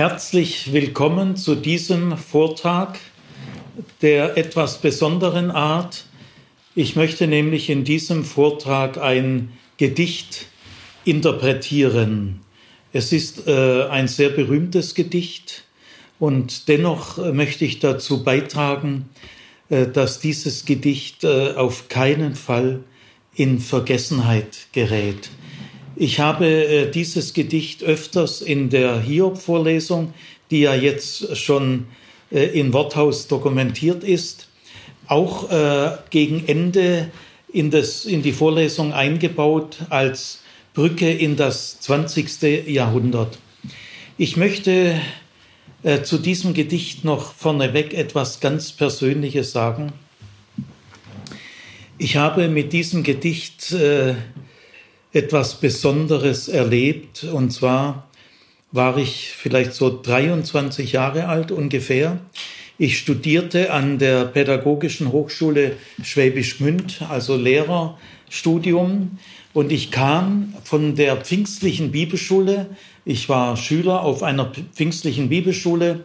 Herzlich willkommen zu diesem Vortrag der etwas besonderen Art. Ich möchte nämlich in diesem Vortrag ein Gedicht interpretieren. Es ist äh, ein sehr berühmtes Gedicht und dennoch möchte ich dazu beitragen, äh, dass dieses Gedicht äh, auf keinen Fall in Vergessenheit gerät. Ich habe äh, dieses Gedicht öfters in der Hiob-Vorlesung, die ja jetzt schon äh, in Worthaus dokumentiert ist, auch äh, gegen Ende in, das, in die Vorlesung eingebaut als Brücke in das 20. Jahrhundert. Ich möchte äh, zu diesem Gedicht noch vorneweg etwas ganz Persönliches sagen. Ich habe mit diesem Gedicht äh, etwas Besonderes erlebt. Und zwar war ich vielleicht so 23 Jahre alt ungefähr. Ich studierte an der Pädagogischen Hochschule Schwäbisch Gmünd, also Lehrerstudium. Und ich kam von der pfingstlichen Bibelschule. Ich war Schüler auf einer pfingstlichen Bibelschule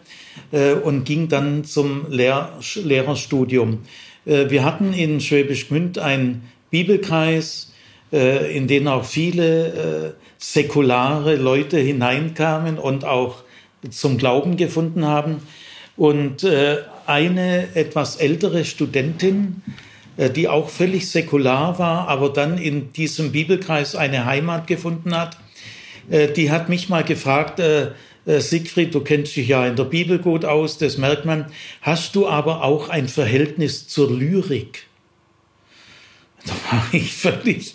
äh, und ging dann zum Lehr Lehrerstudium. Äh, wir hatten in Schwäbisch Gmünd einen Bibelkreis, in den auch viele äh, säkulare Leute hineinkamen und auch zum Glauben gefunden haben. Und äh, eine etwas ältere Studentin, die auch völlig säkular war, aber dann in diesem Bibelkreis eine Heimat gefunden hat, die hat mich mal gefragt, Siegfried, du kennst dich ja in der Bibel gut aus, das merkt man. Hast du aber auch ein Verhältnis zur Lyrik? Da war ich völlig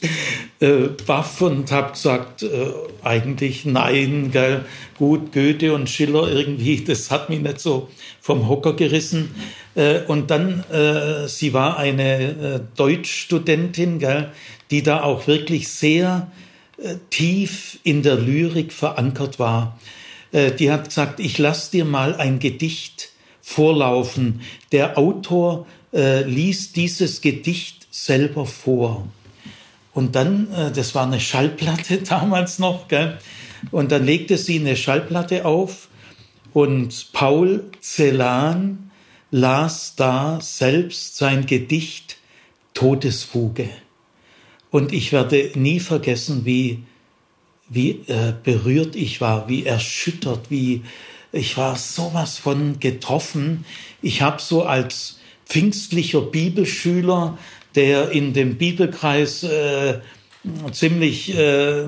äh, baff und habe gesagt, äh, eigentlich nein, gell, gut, Goethe und Schiller irgendwie, das hat mich nicht so vom Hocker gerissen. Äh, und dann, äh, sie war eine äh, Deutschstudentin, gell, die da auch wirklich sehr äh, tief in der Lyrik verankert war. Die hat gesagt, ich lass dir mal ein Gedicht vorlaufen. Der Autor liest dieses Gedicht selber vor. Und dann, äh, das war eine Schallplatte damals noch, gell? und dann legte sie eine Schallplatte auf und Paul Celan las da selbst sein Gedicht Todesfuge. Und ich werde nie vergessen, wie, wie äh, berührt ich war, wie erschüttert, wie ich war sowas von getroffen. Ich habe so als pfingstlicher Bibelschüler der in dem Bibelkreis äh, ziemlich äh,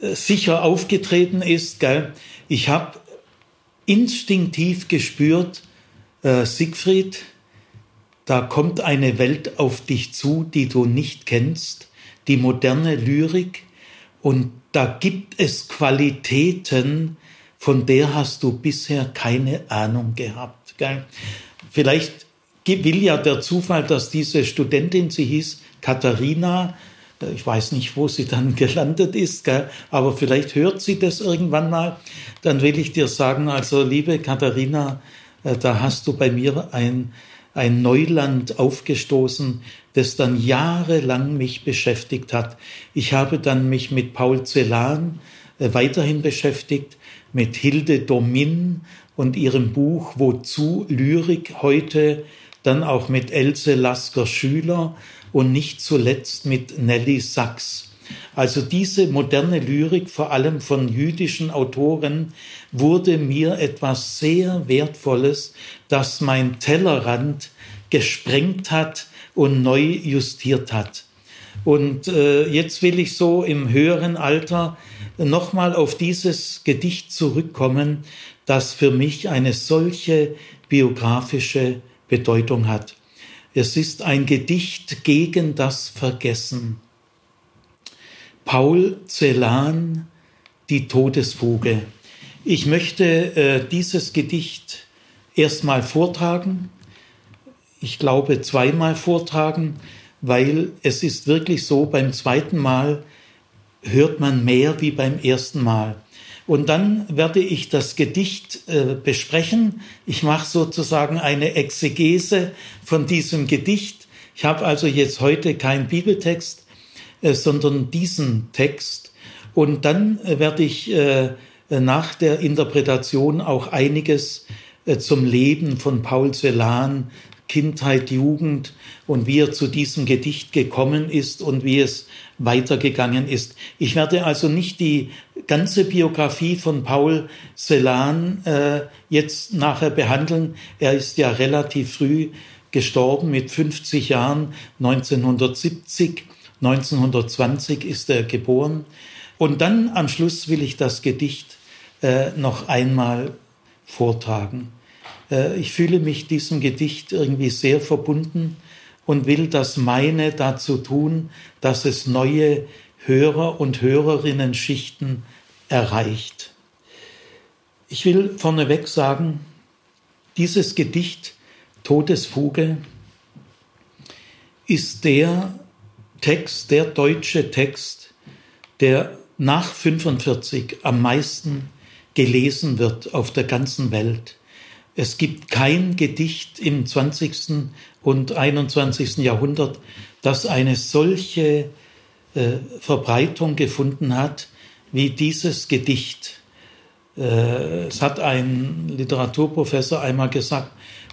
sicher aufgetreten ist. Gell? Ich habe instinktiv gespürt, äh, Siegfried, da kommt eine Welt auf dich zu, die du nicht kennst, die moderne Lyrik, und da gibt es Qualitäten, von der hast du bisher keine Ahnung gehabt. Gell? Vielleicht will ja der Zufall, dass diese Studentin, sie hieß Katharina, ich weiß nicht, wo sie dann gelandet ist, gell? aber vielleicht hört sie das irgendwann mal. Dann will ich dir sagen, also liebe Katharina, äh, da hast du bei mir ein, ein Neuland aufgestoßen, das dann jahrelang mich beschäftigt hat. Ich habe dann mich mit Paul Celan äh, weiterhin beschäftigt, mit Hilde Domin und ihrem Buch Wozu Lyrik heute dann auch mit Else Lasker Schüler und nicht zuletzt mit Nelly Sachs. Also diese moderne Lyrik, vor allem von jüdischen Autoren, wurde mir etwas sehr Wertvolles, das mein Tellerrand gesprengt hat und neu justiert hat. Und äh, jetzt will ich so im höheren Alter nochmal auf dieses Gedicht zurückkommen, das für mich eine solche biografische Bedeutung hat. Es ist ein Gedicht gegen das Vergessen. Paul Celan, die Todesfuge. Ich möchte äh, dieses Gedicht erstmal vortragen. Ich glaube zweimal vortragen, weil es ist wirklich so, beim zweiten Mal hört man mehr wie beim ersten Mal. Und dann werde ich das Gedicht äh, besprechen. Ich mache sozusagen eine Exegese von diesem Gedicht. Ich habe also jetzt heute keinen Bibeltext, äh, sondern diesen Text. Und dann äh, werde ich äh, nach der Interpretation auch einiges äh, zum Leben von Paul Celan, Kindheit, Jugend und wie er zu diesem Gedicht gekommen ist und wie es weitergegangen ist. Ich werde also nicht die ganze Biografie von Paul Celan äh, jetzt nachher behandeln. Er ist ja relativ früh gestorben mit 50 Jahren, 1970. 1920 ist er geboren. Und dann am Schluss will ich das Gedicht äh, noch einmal vortragen. Äh, ich fühle mich diesem Gedicht irgendwie sehr verbunden und will das meine dazu tun, dass es neue Hörer und Hörerinnen Schichten erreicht. Ich will vorneweg sagen, dieses Gedicht Todesfuge ist der Text, der deutsche Text, der nach 45 am meisten gelesen wird auf der ganzen Welt. Es gibt kein Gedicht im 20. und 21. Jahrhundert, das eine solche äh, Verbreitung gefunden hat wie dieses Gedicht. Äh, es hat ein Literaturprofessor einmal gesagt,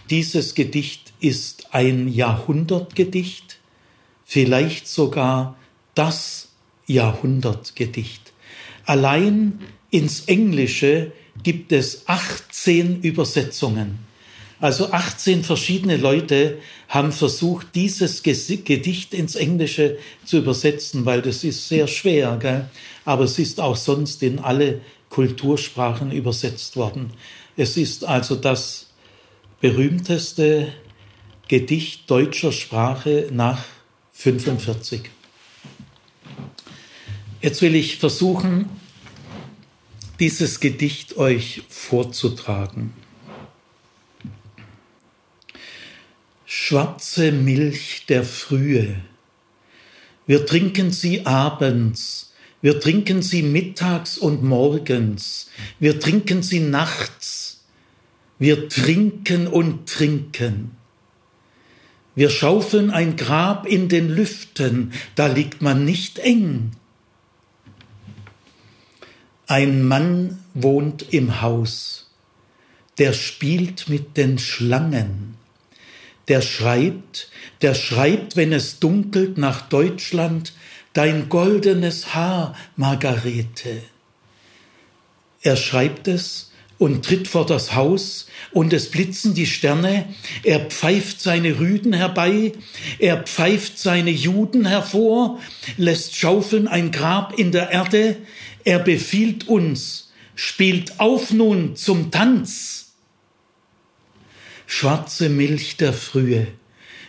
dieses Gedicht ist ein Jahrhundertgedicht, vielleicht sogar das Jahrhundertgedicht. Allein ins Englische gibt es 18 Übersetzungen. Also 18 verschiedene Leute haben versucht, dieses Gedicht ins Englische zu übersetzen, weil das ist sehr schwer, gell? aber es ist auch sonst in alle Kultursprachen übersetzt worden. Es ist also das berühmteste Gedicht deutscher Sprache nach 45. Jetzt will ich versuchen, dieses Gedicht euch vorzutragen. Schwarze Milch der Frühe, wir trinken sie abends, wir trinken sie mittags und morgens, wir trinken sie nachts, wir trinken und trinken. Wir schaufeln ein Grab in den Lüften, da liegt man nicht eng. Ein Mann wohnt im Haus, der spielt mit den Schlangen, der schreibt, der schreibt, wenn es dunkelt nach Deutschland, dein goldenes Haar, Margarete. Er schreibt es und tritt vor das Haus, und es blitzen die Sterne, er pfeift seine Rüden herbei, er pfeift seine Juden hervor, lässt schaufeln ein Grab in der Erde, er befiehlt uns, spielt auf nun zum Tanz. Schwarze Milch der Frühe,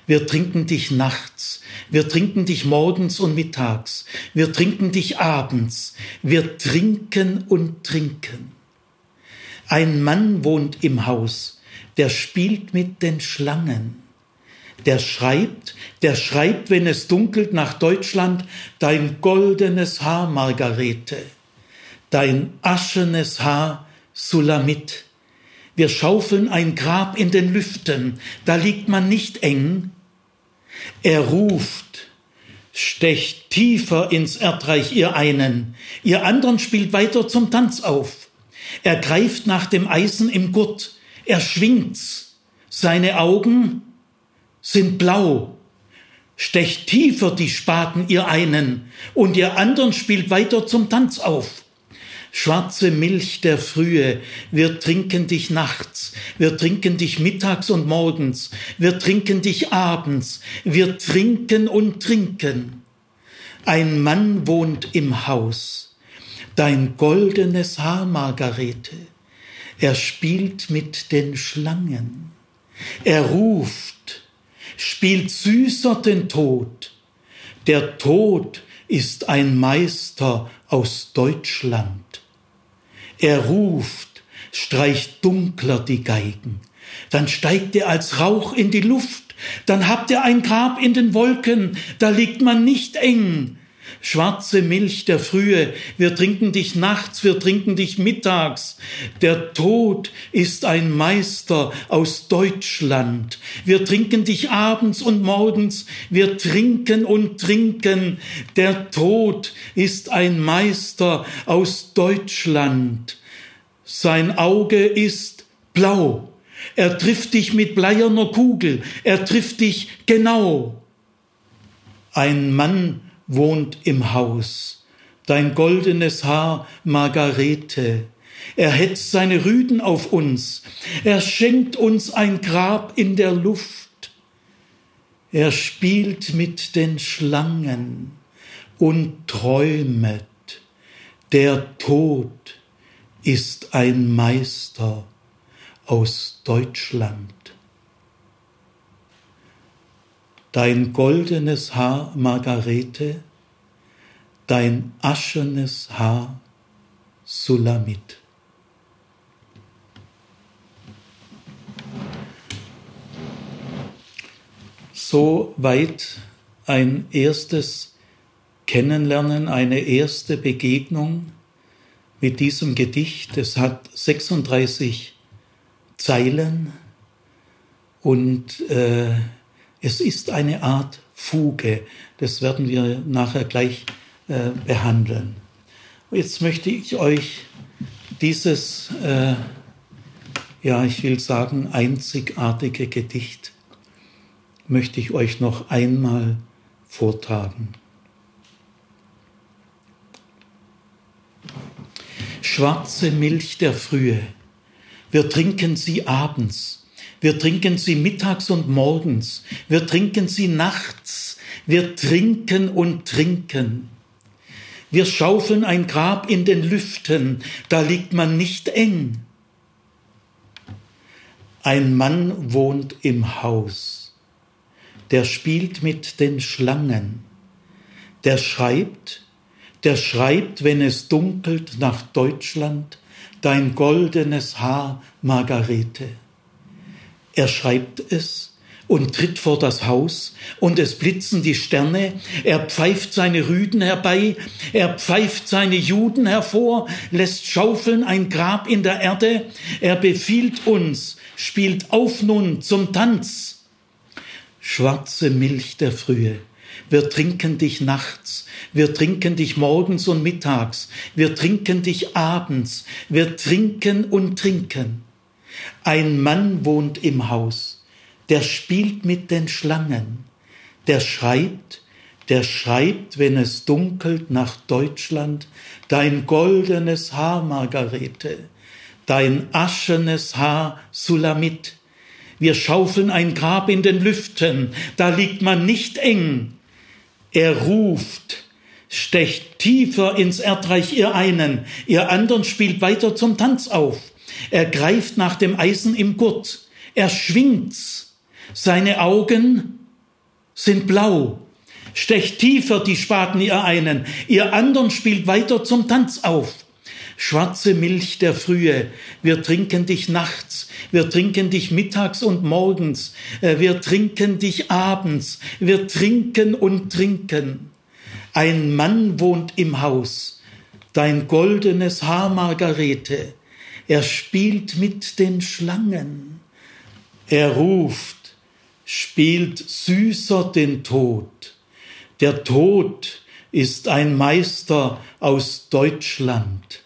wir trinken dich nachts, wir trinken dich morgens und mittags, wir trinken dich abends, wir trinken und trinken. Ein Mann wohnt im Haus, der spielt mit den Schlangen. Der schreibt, der schreibt, wenn es dunkelt nach Deutschland, dein goldenes Haar, Margarete dein aschenes Haar Sulamit. Wir schaufeln ein Grab in den Lüften, da liegt man nicht eng. Er ruft, stecht tiefer ins Erdreich ihr einen, ihr anderen spielt weiter zum Tanz auf. Er greift nach dem Eisen im Gurt, er schwingt's, seine Augen sind blau, stecht tiefer die Spaten ihr einen, und ihr anderen spielt weiter zum Tanz auf. Schwarze Milch der Frühe, wir trinken dich nachts, wir trinken dich mittags und morgens, wir trinken dich abends, wir trinken und trinken. Ein Mann wohnt im Haus, dein goldenes Haar, Margarete, er spielt mit den Schlangen, er ruft, spielt süßer den Tod, der Tod ist ein Meister aus Deutschland. Er ruft, streicht dunkler die Geigen. Dann steigt er als Rauch in die Luft. Dann habt ihr ein Grab in den Wolken. Da liegt man nicht eng. Schwarze Milch der Frühe, wir trinken dich nachts, wir trinken dich mittags. Der Tod ist ein Meister aus Deutschland. Wir trinken dich abends und morgens, wir trinken und trinken. Der Tod ist ein Meister aus Deutschland. Sein Auge ist blau. Er trifft dich mit bleierner Kugel. Er trifft dich genau. Ein Mann wohnt im Haus. Dein goldenes Haar, Margarete. Er hetzt seine Rüden auf uns. Er schenkt uns ein Grab in der Luft. Er spielt mit den Schlangen und träumet. Der Tod ist ein Meister aus Deutschland. Dein goldenes Haar, Margarete, dein aschenes Haar, Sulamit. So weit ein erstes Kennenlernen, eine erste Begegnung mit diesem Gedicht. Es hat 36 Zeilen und äh, es ist eine Art Fuge. Das werden wir nachher gleich äh, behandeln. Jetzt möchte ich euch dieses, äh, ja, ich will sagen, einzigartige Gedicht, möchte ich euch noch einmal vortragen. Schwarze Milch der Frühe, wir trinken sie abends, wir trinken sie mittags und morgens, wir trinken sie nachts, wir trinken und trinken. Wir schaufeln ein Grab in den Lüften, da liegt man nicht eng. Ein Mann wohnt im Haus, der spielt mit den Schlangen, der schreibt, der schreibt, wenn es dunkelt nach Deutschland, dein goldenes Haar, Margarete. Er schreibt es, und tritt vor das Haus, und es blitzen die Sterne, er pfeift seine Rüden herbei, er pfeift seine Juden hervor, lässt schaufeln ein Grab in der Erde, er befiehlt uns, spielt auf nun zum Tanz. Schwarze Milch der Frühe, wir trinken dich nachts, wir trinken dich morgens und mittags, wir trinken dich abends, wir trinken und trinken. Ein Mann wohnt im Haus, der spielt mit den Schlangen, der schreibt, der schreibt, wenn es dunkelt nach Deutschland, dein goldenes Haar, Margarete, dein aschenes Haar, Sulamit. Wir schaufeln ein Grab in den Lüften, da liegt man nicht eng. Er ruft, stecht tiefer ins Erdreich ihr einen, ihr anderen spielt weiter zum Tanz auf. Er greift nach dem Eisen im Gurt, er schwingt's, seine Augen sind blau. Stecht tiefer die Spaten ihr einen, ihr anderen spielt weiter zum Tanz auf. Schwarze Milch der Frühe, wir trinken dich nachts, wir trinken dich mittags und morgens, äh, wir trinken dich abends, wir trinken und trinken. Ein Mann wohnt im Haus, dein goldenes Haar, Margarete, er spielt mit den Schlangen, er ruft, spielt süßer den Tod. Der Tod ist ein Meister aus Deutschland.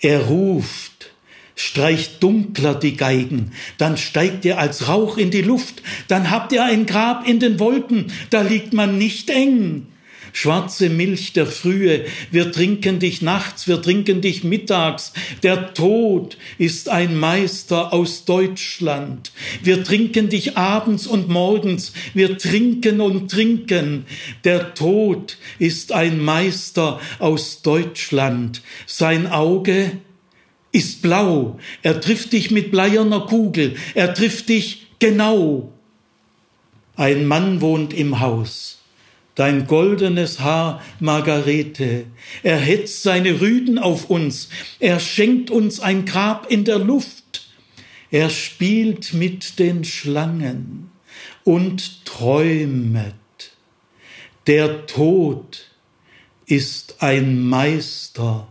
Er ruft, streicht dunkler die Geigen, dann steigt er als Rauch in die Luft, dann habt ihr ein Grab in den Wolken, da liegt man nicht eng schwarze Milch der Frühe, wir trinken dich nachts, wir trinken dich mittags, der Tod ist ein Meister aus Deutschland, wir trinken dich abends und morgens, wir trinken und trinken, der Tod ist ein Meister aus Deutschland, sein Auge ist blau, er trifft dich mit bleierner Kugel, er trifft dich genau. Ein Mann wohnt im Haus dein goldenes Haar, Margarete. Er hetzt seine Rüden auf uns, er schenkt uns ein Grab in der Luft. Er spielt mit den Schlangen und träumet. Der Tod ist ein Meister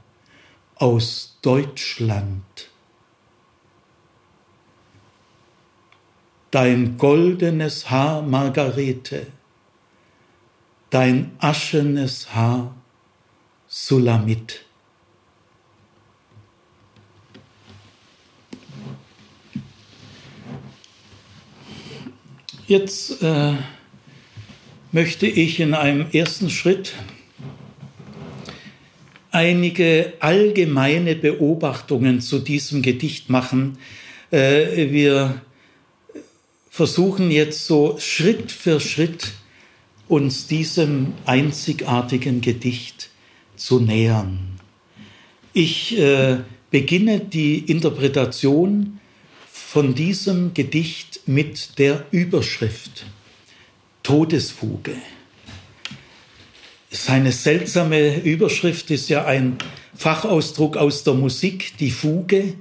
aus Deutschland. Dein goldenes Haar, Margarete, dein aschenes Haar, Sulamit. Jetzt äh, möchte ich in einem ersten Schritt einige allgemeine Beobachtungen zu diesem Gedicht machen. Äh, wir versuchen jetzt so Schritt für Schritt uns diesem einzigartigen Gedicht zu nähern. Ich äh, beginne die Interpretation von diesem Gedicht mit der Überschrift Todesfuge. Seine seltsame Überschrift ist ja ein Fachausdruck aus der Musik, die Fuge.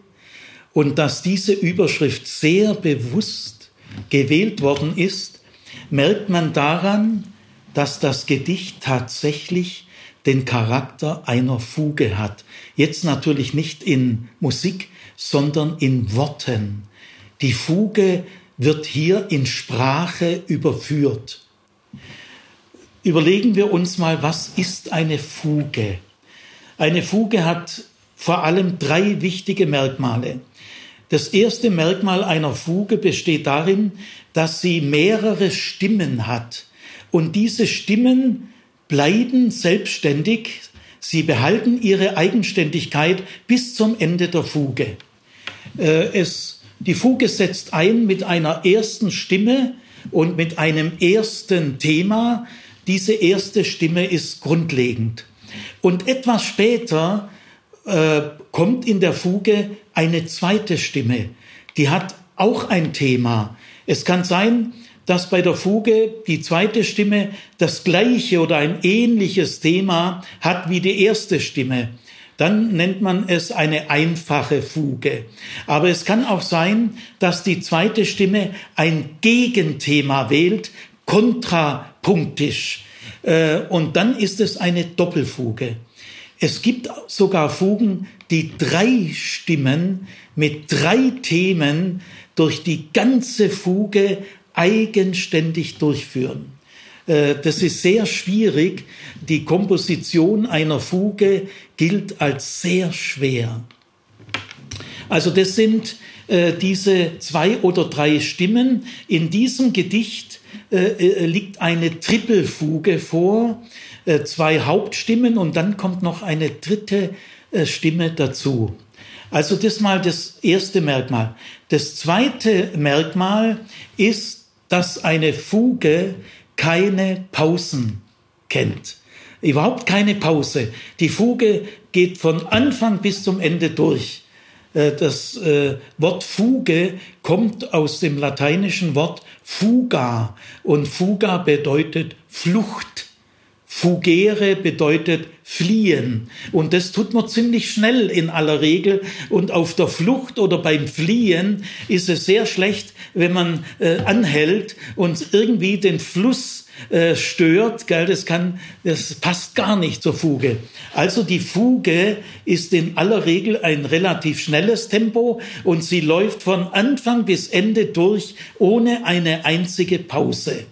Und dass diese Überschrift sehr bewusst gewählt worden ist, merkt man daran, dass das Gedicht tatsächlich den Charakter einer Fuge hat. Jetzt natürlich nicht in Musik, sondern in Worten. Die Fuge wird hier in Sprache überführt. Überlegen wir uns mal, was ist eine Fuge? Eine Fuge hat vor allem drei wichtige Merkmale. Das erste Merkmal einer Fuge besteht darin, dass sie mehrere Stimmen hat. Und diese Stimmen bleiben selbstständig, sie behalten ihre Eigenständigkeit bis zum Ende der Fuge. Äh, es, die Fuge setzt ein mit einer ersten Stimme und mit einem ersten Thema. Diese erste Stimme ist grundlegend. Und etwas später äh, kommt in der Fuge eine zweite Stimme. Die hat auch ein Thema. Es kann sein, dass bei der Fuge die zweite Stimme das gleiche oder ein ähnliches Thema hat wie die erste Stimme. Dann nennt man es eine einfache Fuge. Aber es kann auch sein, dass die zweite Stimme ein Gegenthema wählt, kontrapunktisch. Äh, und dann ist es eine Doppelfuge. Es gibt sogar Fugen, die drei Stimmen mit drei Themen durch die ganze Fuge eigenständig durchführen. Äh, das ist sehr schwierig. Die Komposition einer Fuge gilt als sehr schwer. Also das sind äh, diese zwei oder drei Stimmen. In diesem Gedicht äh, liegt eine Trippelfuge vor, zwei Hauptstimmen und dann kommt noch eine dritte Stimme dazu. Also das mal das erste Merkmal. Das zweite Merkmal ist dass eine Fuge keine Pausen kennt. Überhaupt keine Pause. Die Fuge geht von Anfang bis zum Ende durch. Äh, das äh, Wort Fuge kommt aus dem lateinischen Wort fuga und fuga bedeutet Flucht. Fugere bedeutet fliehen. Und das tut man ziemlich schnell in aller Regel. Und auf der Flucht oder beim Fliehen ist es sehr schlecht, wenn man äh, anhält und irgendwie den Fluss äh, stört. Gell? Das, kann, das passt gar nicht zur Fuge. Also die Fuge ist in aller Regel ein relativ schnelles Tempo und sie läuft von Anfang bis Ende durch ohne eine einzige Pause.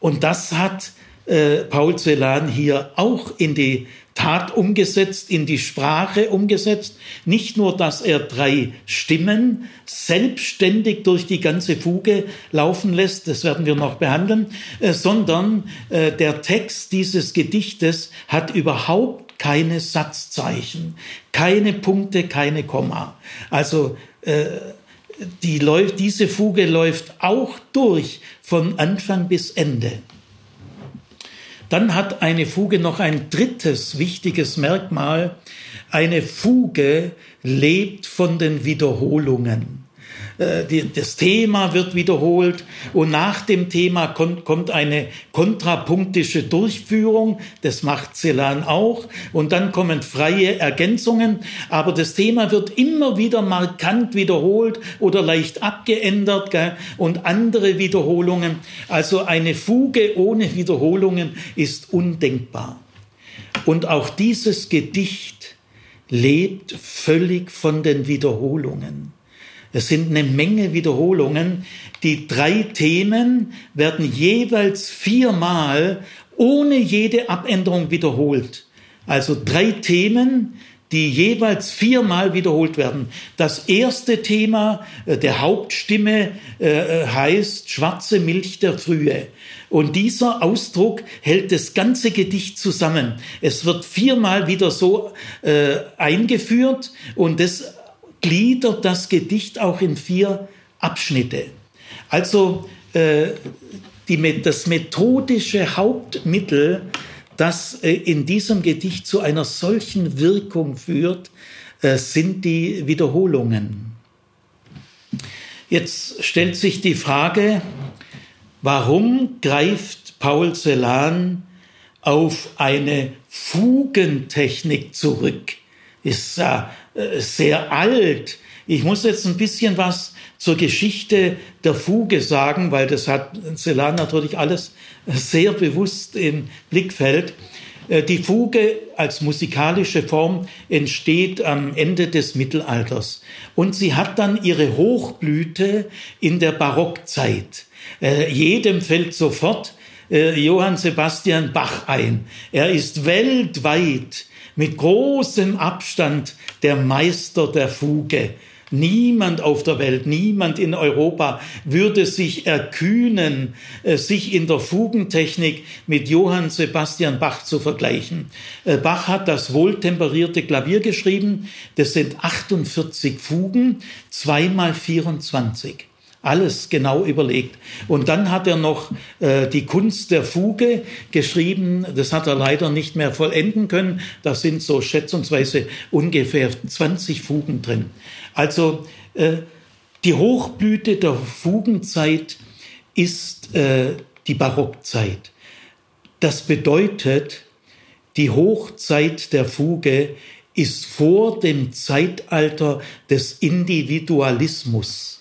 Und das hat äh, Paul Celan hier auch in die Tat umgesetzt, in die Sprache umgesetzt. Nicht nur, dass er drei Stimmen selbstständig durch die ganze Fuge laufen lässt, das werden wir noch behandeln, äh, sondern äh, der Text dieses Gedichtes hat überhaupt keine Satzzeichen, keine Punkte, keine Komma. Also äh, die diese Fuge läuft auch durch von Anfang bis Ende. Dann hat eine Fuge noch ein drittes wichtiges Merkmal. Eine Fuge lebt von den Wiederholungen. Äh, das Thema wird wiederholt und nach dem Thema kommt eine kontrapunktische Durchführung. Das macht Celan auch. Und dann kommen freie Ergänzungen. Aber das Thema wird immer wieder markant wiederholt oder leicht abgeändert und andere Wiederholungen. Also eine Fuge ohne Wiederholungen ist undenkbar. Und auch dieses Gedicht lebt völlig von den Wiederholungen. Es sind eine Menge Wiederholungen. Die drei Themen werden jeweils viermal ohne jede Abänderung wiederholt. Also drei Themen, die jeweils viermal wiederholt werden. Das erste Thema äh, der Hauptstimme äh, heißt Schwarze Milch der Frühe. Und dieser Ausdruck hält das ganze Gedicht zusammen. Es wird viermal wieder so äh, eingeführt und das gliedert das Gedicht auch in vier Abschnitte. Also äh, die, das methodische Hauptmittel das äh, in diesem Gedicht zu einer solchen Wirkung führt, äh, sind die Wiederholungen. Jetzt stellt sich die Frage, warum greift Paul Celan auf eine Fugentechnik zurück? Ist äh, sehr alt. Ich muss jetzt ein bisschen was zur Geschichte der Fuge sagen, weil das hat Celan natürlich alles sehr bewusst im Blickfeld. Äh, die Fuge als musikalische Form entsteht am Ende des Mittelalters und sie hat dann ihre Hochblüte in der Barockzeit. Äh, jedem fällt sofort äh, Johann Sebastian Bach ein. Er ist weltweit mit großem Abstand der Meister der Fuge. Niemand auf der Welt, niemand in Europa würde sich erkühnen, äh, sich in der Fugentechnik mit Johann Sebastian Bach zu vergleichen. Äh, Bach hat das wohltemperierte Klavier geschrieben. Das sind 48 Fugen, zweimal 24 alles genau überlegt. Und dann hat er noch äh, die Kunst der Fuge geschrieben. Das hat er leider nicht mehr vollenden können. Da sind so schätzungsweise ungefähr 20 Fugen drin. Also äh, die Hochblüte der Fugenzeit ist äh, die Barockzeit. Das bedeutet, die Hochzeit der Fuge ist vor dem Zeitalter des Individualismus,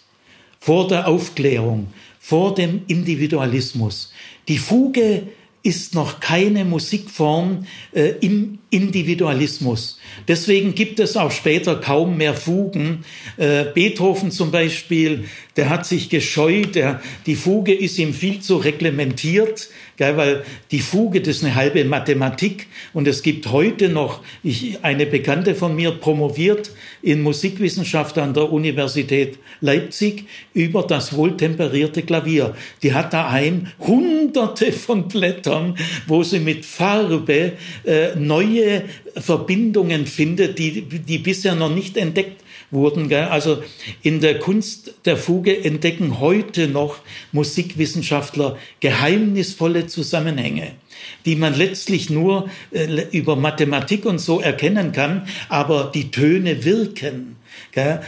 vor der Aufklärung, vor dem Individualismus. Die Fuge ist noch keine Musikform äh, im Individualismus. Deswegen gibt es auch später kaum mehr Fugen. Äh, Beethoven zum Beispiel, der hat sich gescheut, der, die Fuge ist ihm viel zu reglementiert, gell, weil die Fuge, das ist eine halbe Mathematik und es gibt heute noch, ich, eine Bekannte von mir promoviert in Musikwissenschaft an der Universität Leipzig über das wohltemperierte Klavier. Die hat daheim hunderte von Blättern, wo sie mit Farbe äh, neue Verbindungen findet, die, die bisher noch nicht entdeckt wurden. Also in der Kunst der Fuge entdecken heute noch Musikwissenschaftler geheimnisvolle Zusammenhänge, die man letztlich nur äh, über Mathematik und so erkennen kann, aber die Töne wirken.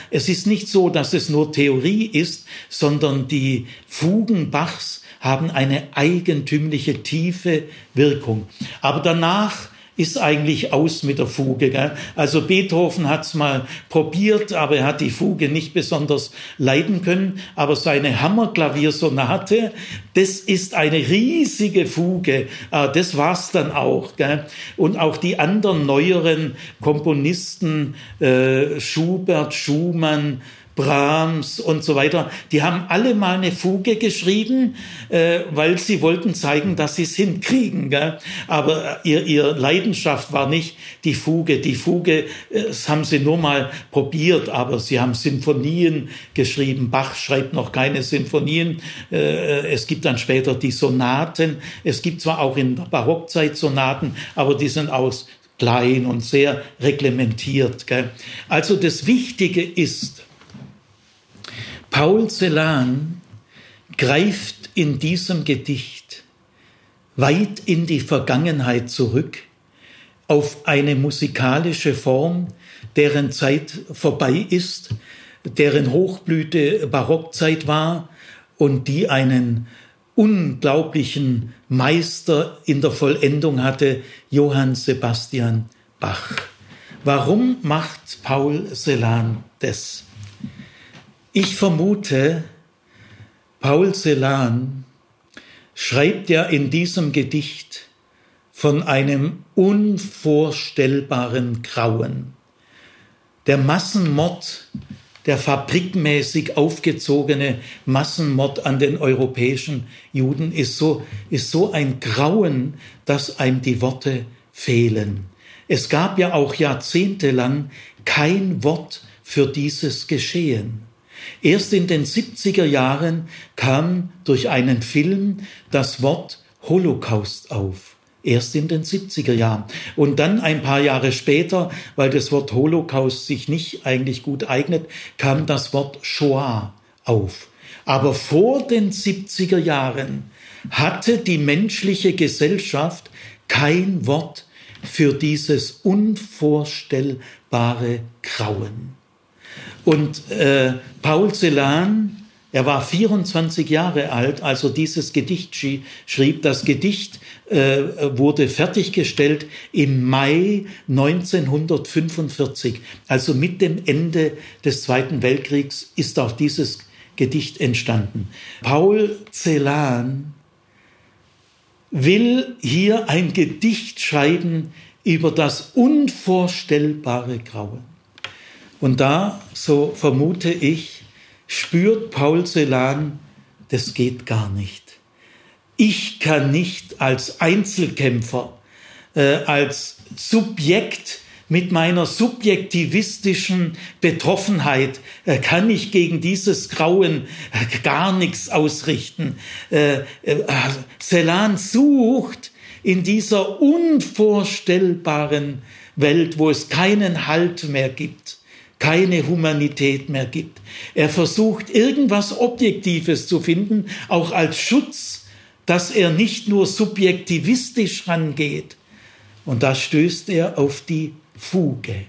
Es ist nicht so, dass es nur Theorie ist, sondern die Fugen Bachs haben eine eigentümliche tiefe Wirkung. Aber danach ist eigentlich aus mit der Fuge. Gell? Also Beethoven hat es mal probiert, aber er hat die Fuge nicht besonders leiden können. Aber seine Hammerklaviersonate, das ist eine riesige Fuge. Ah, das war's dann auch. Gell? Und auch die anderen neueren Komponisten, äh, Schubert, Schumann, Brahms und so weiter, die haben alle mal eine Fuge geschrieben, äh, weil sie wollten zeigen, dass sie es hinkriegen. Gell? Aber ihr, ihr Leidenschaft war nicht die Fuge. Die Fuge, äh, das haben sie nur mal probiert, aber sie haben Sinfonien geschrieben. Bach schreibt noch keine Sinfonien. Äh, es gibt dann später die Sonaten. Es gibt zwar auch in der Barockzeit Sonaten, aber die sind aus klein und sehr reglementiert. Gell? Also das Wichtige ist, Paul Celan greift in diesem Gedicht weit in die Vergangenheit zurück, auf eine musikalische Form, deren Zeit vorbei ist, deren Hochblüte Barockzeit war und die einen unglaublichen Meister in der Vollendung hatte, Johann Sebastian Bach. Warum macht Paul Celan das? Ich vermute, Paul Celan schreibt ja in diesem Gedicht von einem unvorstellbaren Grauen. Der Massenmord, der fabrikmäßig aufgezogene Massenmord an den europäischen Juden ist so, ist so ein Grauen, dass einem die Worte fehlen. es gab ja auch jahrzehntelang kein Wort für dieses Geschehen. Erst in den 70er Jahren kam durch einen Film das Wort Holocaust auf. Erst in den 70er Jahren. Und dann ein paar Jahre später, weil das Wort Holocaust sich nicht eigentlich gut eignet, kam das Wort Shoah auf. Aber vor den 70er Jahren hatte die menschliche Gesellschaft kein Wort für dieses unvorstellbare Grauen. Und äh, Paul Celan, er war 24 Jahre alt, als er dieses Gedicht schrieb. Das Gedicht äh, wurde fertiggestellt im Mai 1945. Also mit dem Ende des Zweiten Weltkriegs ist auch dieses Gedicht entstanden. Paul Celan will hier ein Gedicht schreiben über das unvorstellbare Grauen. Und da, so vermute ich, spürt Paul Celan, das geht gar nicht. Ich kann nicht als Einzelkämpfer, äh, als Subjekt mit meiner subjektivistischen Betroffenheit äh, kann ich gegen dieses Grauen äh, gar nichts ausrichten. Äh, Celan sucht in dieser unvorstellbaren Welt, wo es keinen Halt mehr gibt, keine Humanität mehr gibt. Er versucht irgendwas Objektives zu finden, auch als Schutz, dass er nicht nur subjektivistisch rangeht. Und da stößt er auf die Fuge.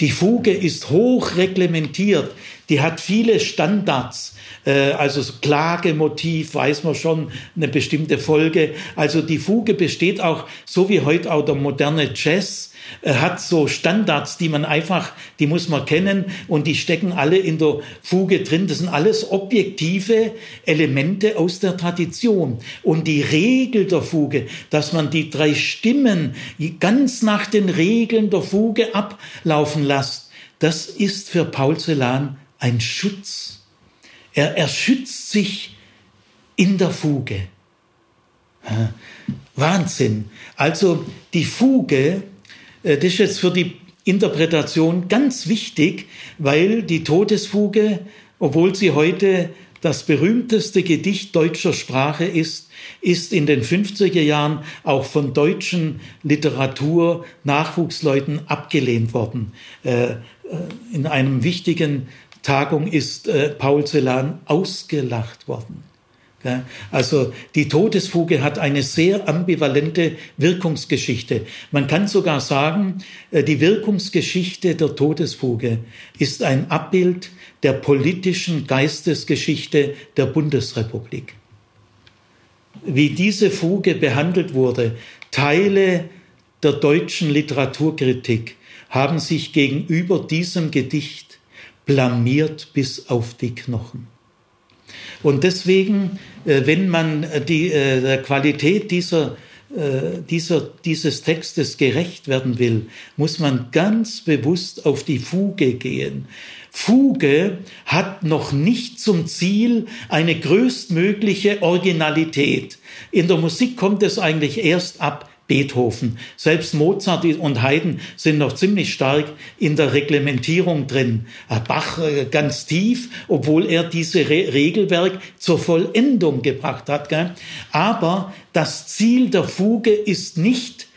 Die Fuge ist hoch reglementiert, die hat viele Standards, äh, also Klagemotiv weiß man schon, eine bestimmte Folge. Also die Fuge besteht auch, so wie heute auch der moderne Jazz, hat so Standards, die man einfach, die muss man kennen und die stecken alle in der Fuge drin. Das sind alles objektive Elemente aus der Tradition. Und die Regel der Fuge, dass man die drei Stimmen ganz nach den Regeln der Fuge ablaufen lässt, das ist für Paul Celan ein Schutz. Er, er schützt sich in der Fuge. Wahnsinn. Also die Fuge äh, das ist jetzt für die Interpretation ganz wichtig, weil die Todesfuge, obwohl sie heute das berühmteste Gedicht deutscher Sprache ist, ist in den 50er Jahren auch von deutschen Literatur-Nachwuchsleuten abgelehnt worden. Äh, äh, in einem wichtigen Tagung ist Paul Celan ausgelacht worden. Also die Todesfuge hat eine sehr ambivalente Wirkungsgeschichte. Man kann sogar sagen, äh, die Wirkungsgeschichte der Todesfuge ist ein Abbild der politischen Geistesgeschichte der Bundesrepublik. Wie diese Fuge behandelt wurde, Teile der deutschen Literaturkritik haben sich gegenüber diesem Gedicht blamiert bis auf die Knochen. Und deswegen, äh, wenn man äh, die, äh, der Qualität dieser, dieser, dieses Textes gerecht werden will, muss man ganz bewusst auf die Fuge gehen. Fuge hat noch nicht zum Ziel eine größtmögliche Originalität. In der Musik kommt es eigentlich erst ab Beethoven. Selbst Mozart und Haydn sind noch ziemlich stark in der Reglementierung drin. Bach äh, ganz tief, obwohl er diese Re Regelwerk zur Vollendung gebracht hat. Gell? Aber das Ziel der Fuge ist nicht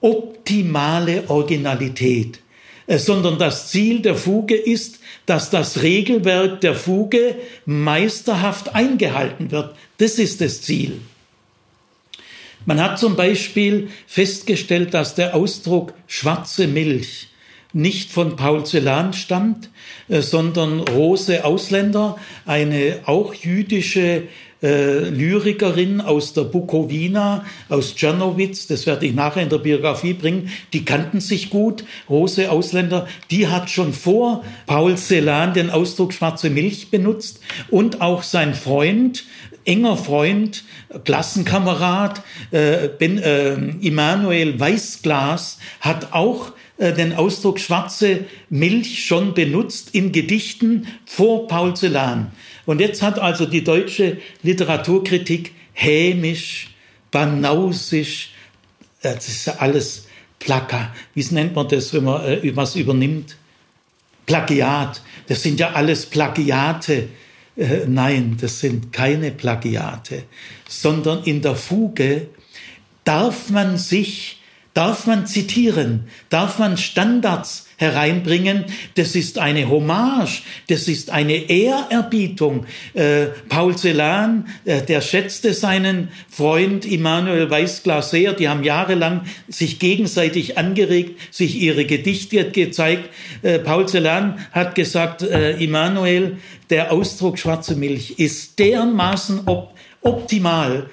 optimale Originalität, äh, sondern das Ziel der Fuge ist, dass das Regelwerk der Fuge meisterhaft eingehalten wird. Das ist das Ziel. Man hat zum Beispiel festgestellt, dass der Ausdruck schwarze Milch nicht von Paul Celan stammt, äh, sondern Rose Ausländer, eine auch jüdische äh, Lyrikerin aus der Bukowina, aus Czernowitz, das werde ich nachher in der Biografie bringen, die kannten sich gut, Rose Ausländer, die hat schon vor Paul Celan den Ausdruck schwarze Milch benutzt und auch sein Freund, enger Freund, Klassenkamerad, äh, äh, Immanuel Weißglas hat auch äh, den Ausdruck schwarze Milch schon benutzt in Gedichten vor Paul Celan. Und jetzt hat also die deutsche Literaturkritik hämisch, banausisch, das ist alles Plaka, wie nennt man das, wenn man äh, was übernimmt? Plagiat. Das sind ja alles Plagiate. Äh, nein, das sind keine Plagiate, sondern in der Fuge darf man sich, darf man zitieren, darf man Standards hereinbringen. Das ist eine Hommage, das ist eine Ehrerbietung. Äh, Paul Celan, äh, der schätzte seinen Freund Immanuel Weißglas sehr. Die haben jahrelang sich gegenseitig angeregt, sich ihre Gedichte gezeigt. Äh, Paul Celan hat gesagt, äh, Immanuel, der Ausdruck schwarze Milch ist dermaßen op optimal,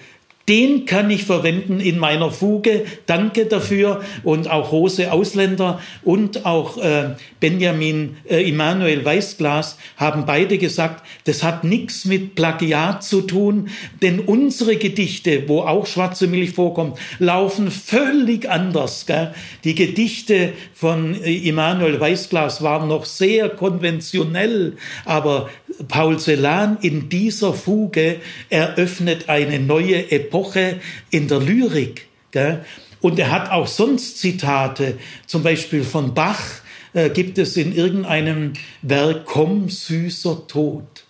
den kann ich verwenden in meiner Fuge. Danke dafür. Und auch Rose Ausländer und auch äh, Benjamin äh, Immanuel Weißglas haben beide gesagt, das hat nichts mit Plagiat zu tun, denn unsere Gedichte, wo auch schwarze Milch vorkommt, laufen völlig anders. Gell? Die Gedichte von äh, Immanuel Weißglas waren noch sehr konventionell, aber Paul Celan in dieser Fuge eröffnet eine neue Epoche in der Lyrik. Gell? Und er hat auch sonst Zitate, zum Beispiel von Bach äh, gibt es in irgendeinem Werk Komm, süßer Tod.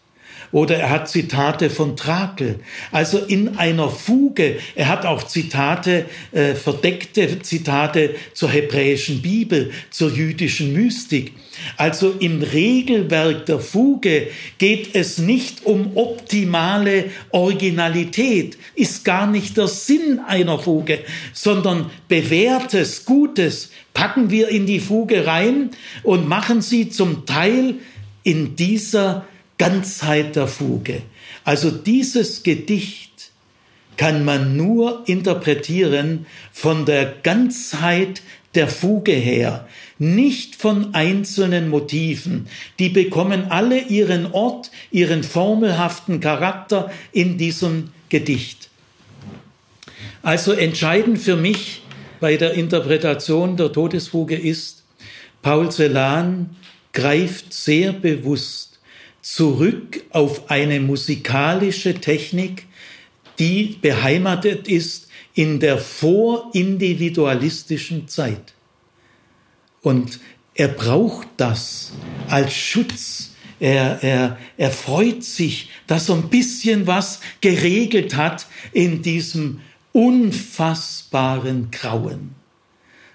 Oder er hat Zitate von Trakel. Also in einer Fuge. Er hat auch Zitate, äh, verdeckte Zitate zur hebräischen Bibel, zur jüdischen Mystik. Also im Regelwerk der Fuge geht es nicht um optimale Originalität, ist gar nicht der Sinn einer Fuge, sondern bewährtes, Gutes packen wir in die Fuge rein und machen sie zum Teil in dieser Ganzheit der Fuge. Also dieses Gedicht kann man nur interpretieren von der Ganzheit der Fuge her, nicht von einzelnen Motiven. Die bekommen alle ihren Ort, ihren formelhaften Charakter in diesem Gedicht. Also entscheidend für mich bei der Interpretation der Todesfuge ist, Paul Celan greift sehr bewusst zurück auf eine musikalische Technik, die beheimatet ist in der vorindividualistischen Zeit. Und er braucht das als Schutz. Er, er, er freut sich, dass er ein bisschen was geregelt hat in diesem unfassbaren Grauen.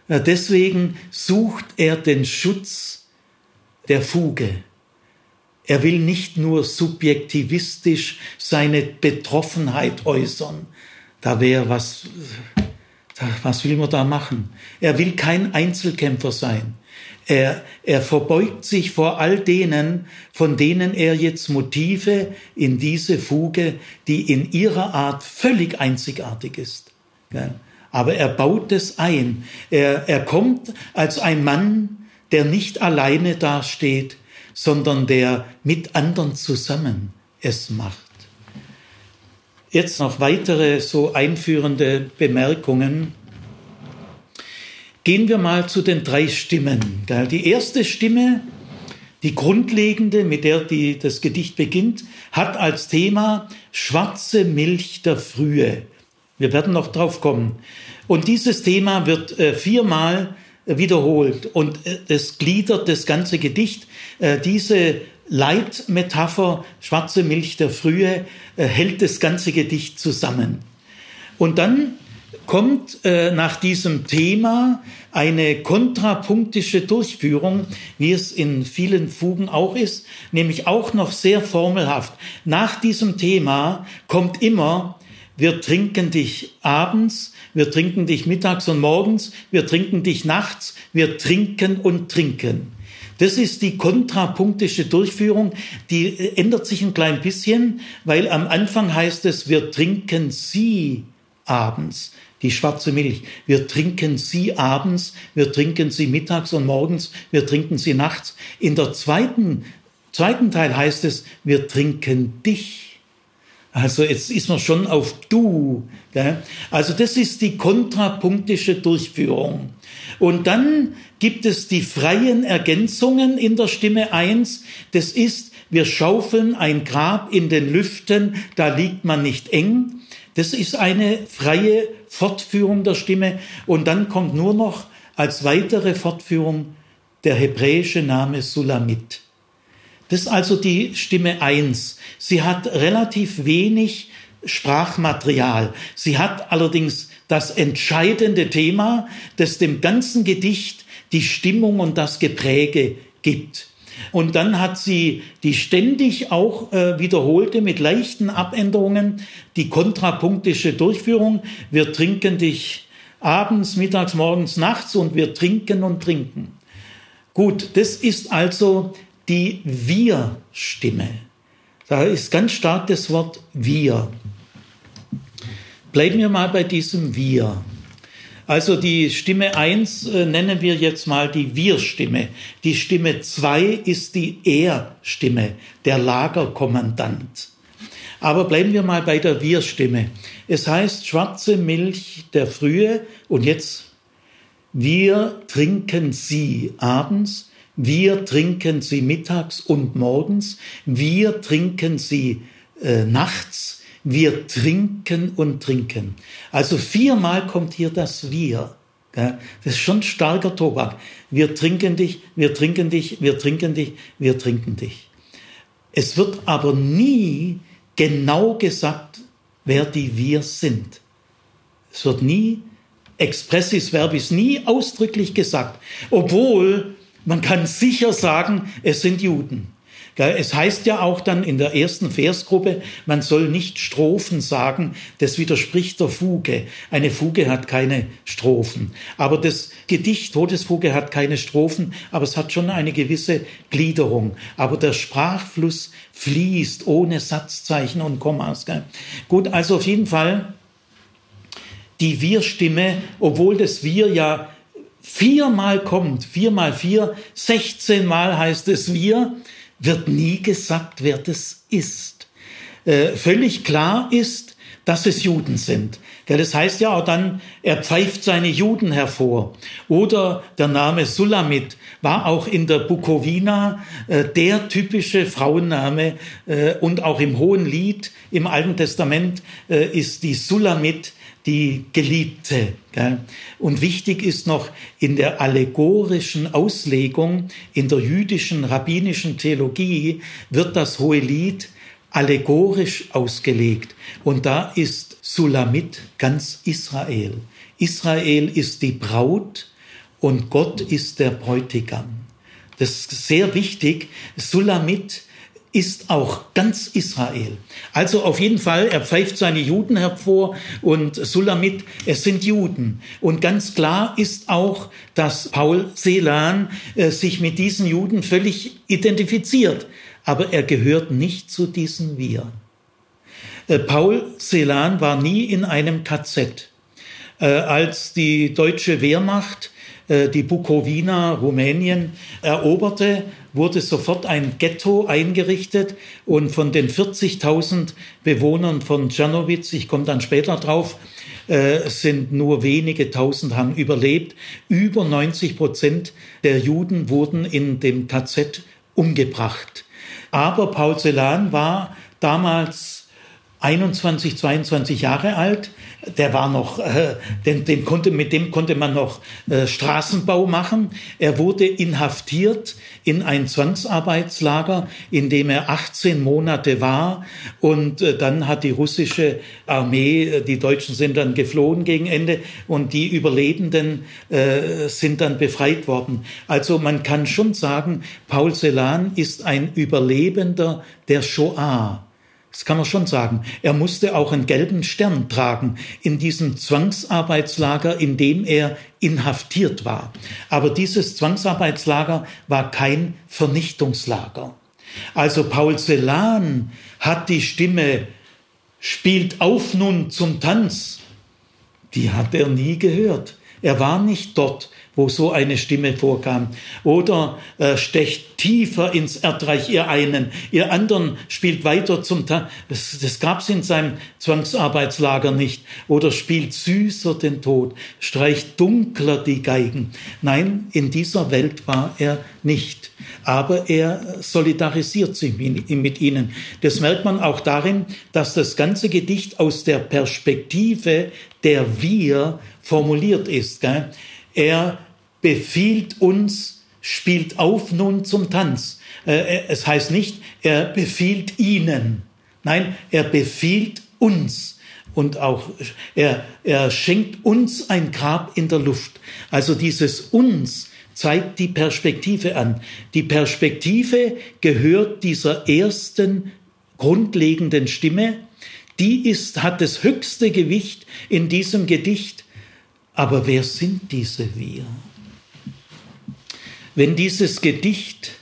Deswegen sucht er den Schutz der Fuge. Er will nicht nur subjektivistisch seine Betroffenheit äußern. Da wäre was, was will man da machen? Er will kein Einzelkämpfer sein. Er, er verbeugt sich vor all denen, von denen er jetzt Motive in diese Fuge, die in ihrer Art völlig einzigartig ist. Aber er baut es ein. Er, er kommt als ein Mann, der nicht alleine dasteht, sondern der mit anderen zusammen es macht. Jetzt noch weitere so einführende Bemerkungen. Gehen wir mal zu den drei Stimmen. Die erste Stimme, die grundlegende, mit der die, das Gedicht beginnt, hat als Thema schwarze Milch der Frühe. Wir werden noch drauf kommen. Und dieses Thema wird äh, viermal wiederholt und es äh, gliedert das ganze Gedicht. Äh, diese Leitmetapher, schwarze Milch der Frühe, äh, hält das ganze Gedicht zusammen. Und dann kommt nach diesem Thema eine kontrapunktische Durchführung, wie es in vielen Fugen auch ist, nämlich auch noch sehr formelhaft. Nach diesem Thema kommt immer, wir trinken dich abends, wir trinken dich mittags und morgens, wir trinken dich nachts, wir trinken und trinken. Das ist die kontrapunktische Durchführung, die ändert sich ein klein bisschen, weil am Anfang heißt es, wir trinken sie abends, die schwarze Milch. Wir trinken sie abends, wir trinken sie mittags und morgens, wir trinken sie nachts. In der zweiten, zweiten Teil heißt es, wir trinken dich also jetzt ist man schon auf du. Gell? Also das ist die kontrapunktische Durchführung. Und dann gibt es die freien Ergänzungen in der Stimme eins. Das ist, wir schaufeln ein Grab in den Lüften, da liegt man nicht eng. Das ist eine freie Fortführung der Stimme. Und dann kommt nur noch als weitere Fortführung der hebräische Name Sulamit. Das ist also die Stimme 1. Sie hat relativ wenig Sprachmaterial. Sie hat allerdings das entscheidende Thema, das dem ganzen Gedicht die Stimmung und das Gepräge gibt. Und dann hat sie die ständig auch äh, wiederholte mit leichten Abänderungen die kontrapunktische Durchführung. Wir trinken dich abends, mittags, morgens, nachts und wir trinken und trinken. Gut, das ist also die Wir-Stimme. Da ist ganz stark das Wort Wir. Bleiben wir mal bei diesem Wir. Also die Stimme 1 äh, nennen wir jetzt mal die Wir-Stimme. Die Stimme 2 ist die Er-Stimme, der Lagerkommandant. Aber bleiben wir mal bei der Wir-Stimme. Es heißt schwarze Milch der Frühe und jetzt wir trinken sie abends, wir trinken sie mittags und morgens, wir trinken sie äh, nachts, wir trinken und trinken. Also viermal kommt hier das Wir. Das ist schon starker Tobak. Wir trinken dich, wir trinken dich, wir trinken dich, wir trinken dich. Es wird aber nie genau gesagt, wer die wir sind. Es wird nie expressis verbis, nie ausdrücklich gesagt, obwohl man kann sicher sagen, es sind Juden. Es heißt ja auch dann in der ersten Versgruppe, man soll nicht Strophen sagen, das widerspricht der Fuge. Eine Fuge hat keine Strophen. Aber das Gedicht Todesfuge hat keine Strophen, aber es hat schon eine gewisse Gliederung. Aber der Sprachfluss fließt ohne Satzzeichen und Kommas. Gut, also auf jeden Fall die Wir-Stimme, obwohl das Wir ja viermal kommt, viermal vier, 16 Mal heißt es Wir, wird nie gesagt, wer das ist. Äh, völlig klar ist, dass es Juden sind. Das heißt ja auch dann, er pfeift seine Juden hervor. Oder der Name Sulamit war auch in der Bukowina äh, der typische Frauenname äh, und auch im Hohen Lied im Alten Testament äh, ist die Sulamit die Geliebte. Und wichtig ist noch in der allegorischen Auslegung, in der jüdischen rabbinischen Theologie wird das Hohe Lied allegorisch ausgelegt. Und da ist Sulamit ganz Israel. Israel ist die Braut und Gott ist der Bräutigam. Das ist sehr wichtig. Sulamit ist auch ganz Israel. Also auf jeden Fall, er pfeift seine Juden hervor und Sulamit, es sind Juden. Und ganz klar ist auch, dass Paul Celan äh, sich mit diesen Juden völlig identifiziert. Aber er gehört nicht zu diesen Wir. Äh, Paul Celan war nie in einem KZ. Äh, als die deutsche Wehrmacht äh, die Bukowina, Rumänien, eroberte, wurde sofort ein Ghetto eingerichtet und von den 40.000 Bewohnern von Czernowitz, ich komme dann später drauf, äh, sind nur wenige tausend haben überlebt. Über 90 Prozent der Juden wurden in dem KZ umgebracht. Aber Paul Celan war damals 21, 22 Jahre alt der war noch, äh, den, den konnte, mit dem konnte man noch äh, Straßenbau machen. Er wurde inhaftiert in ein Zwangsarbeitslager, in dem er 18 Monate war. Und äh, dann hat die russische Armee, äh, die Deutschen sind dann geflohen gegen Ende und die Überlebenden äh, sind dann befreit worden. Also man kann schon sagen, Paul Celan ist ein Überlebender der Shoah. Das kann man schon sagen. Er musste auch einen gelben Stern tragen in diesem Zwangsarbeitslager, in dem er inhaftiert war. Aber dieses Zwangsarbeitslager war kein Vernichtungslager. Also Paul Celan hat die Stimme spielt auf nun zum Tanz. Die hat er nie gehört. Er war nicht dort wo so eine Stimme vorkam. Oder äh, stecht tiefer ins Erdreich, ihr einen, ihr anderen spielt weiter zum Tag. Das, das gab's in seinem Zwangsarbeitslager nicht. Oder spielt süßer den Tod, streicht dunkler die Geigen. Nein, in dieser Welt war er nicht. Aber er solidarisiert sich mit ihnen. Das merkt man auch darin, dass das ganze Gedicht aus der Perspektive der Wir formuliert ist. Gell? Er befiehlt uns, spielt auf nun zum Tanz. Äh, es heißt nicht, er befiehlt ihnen. Nein, er befiehlt uns. Und auch er, er schenkt uns ein Grab in der Luft. Also dieses uns zeigt die Perspektive an. Die Perspektive gehört dieser ersten grundlegenden Stimme. Die ist, hat das höchste Gewicht in diesem Gedicht. Aber wer sind diese wir? Wenn dieses Gedicht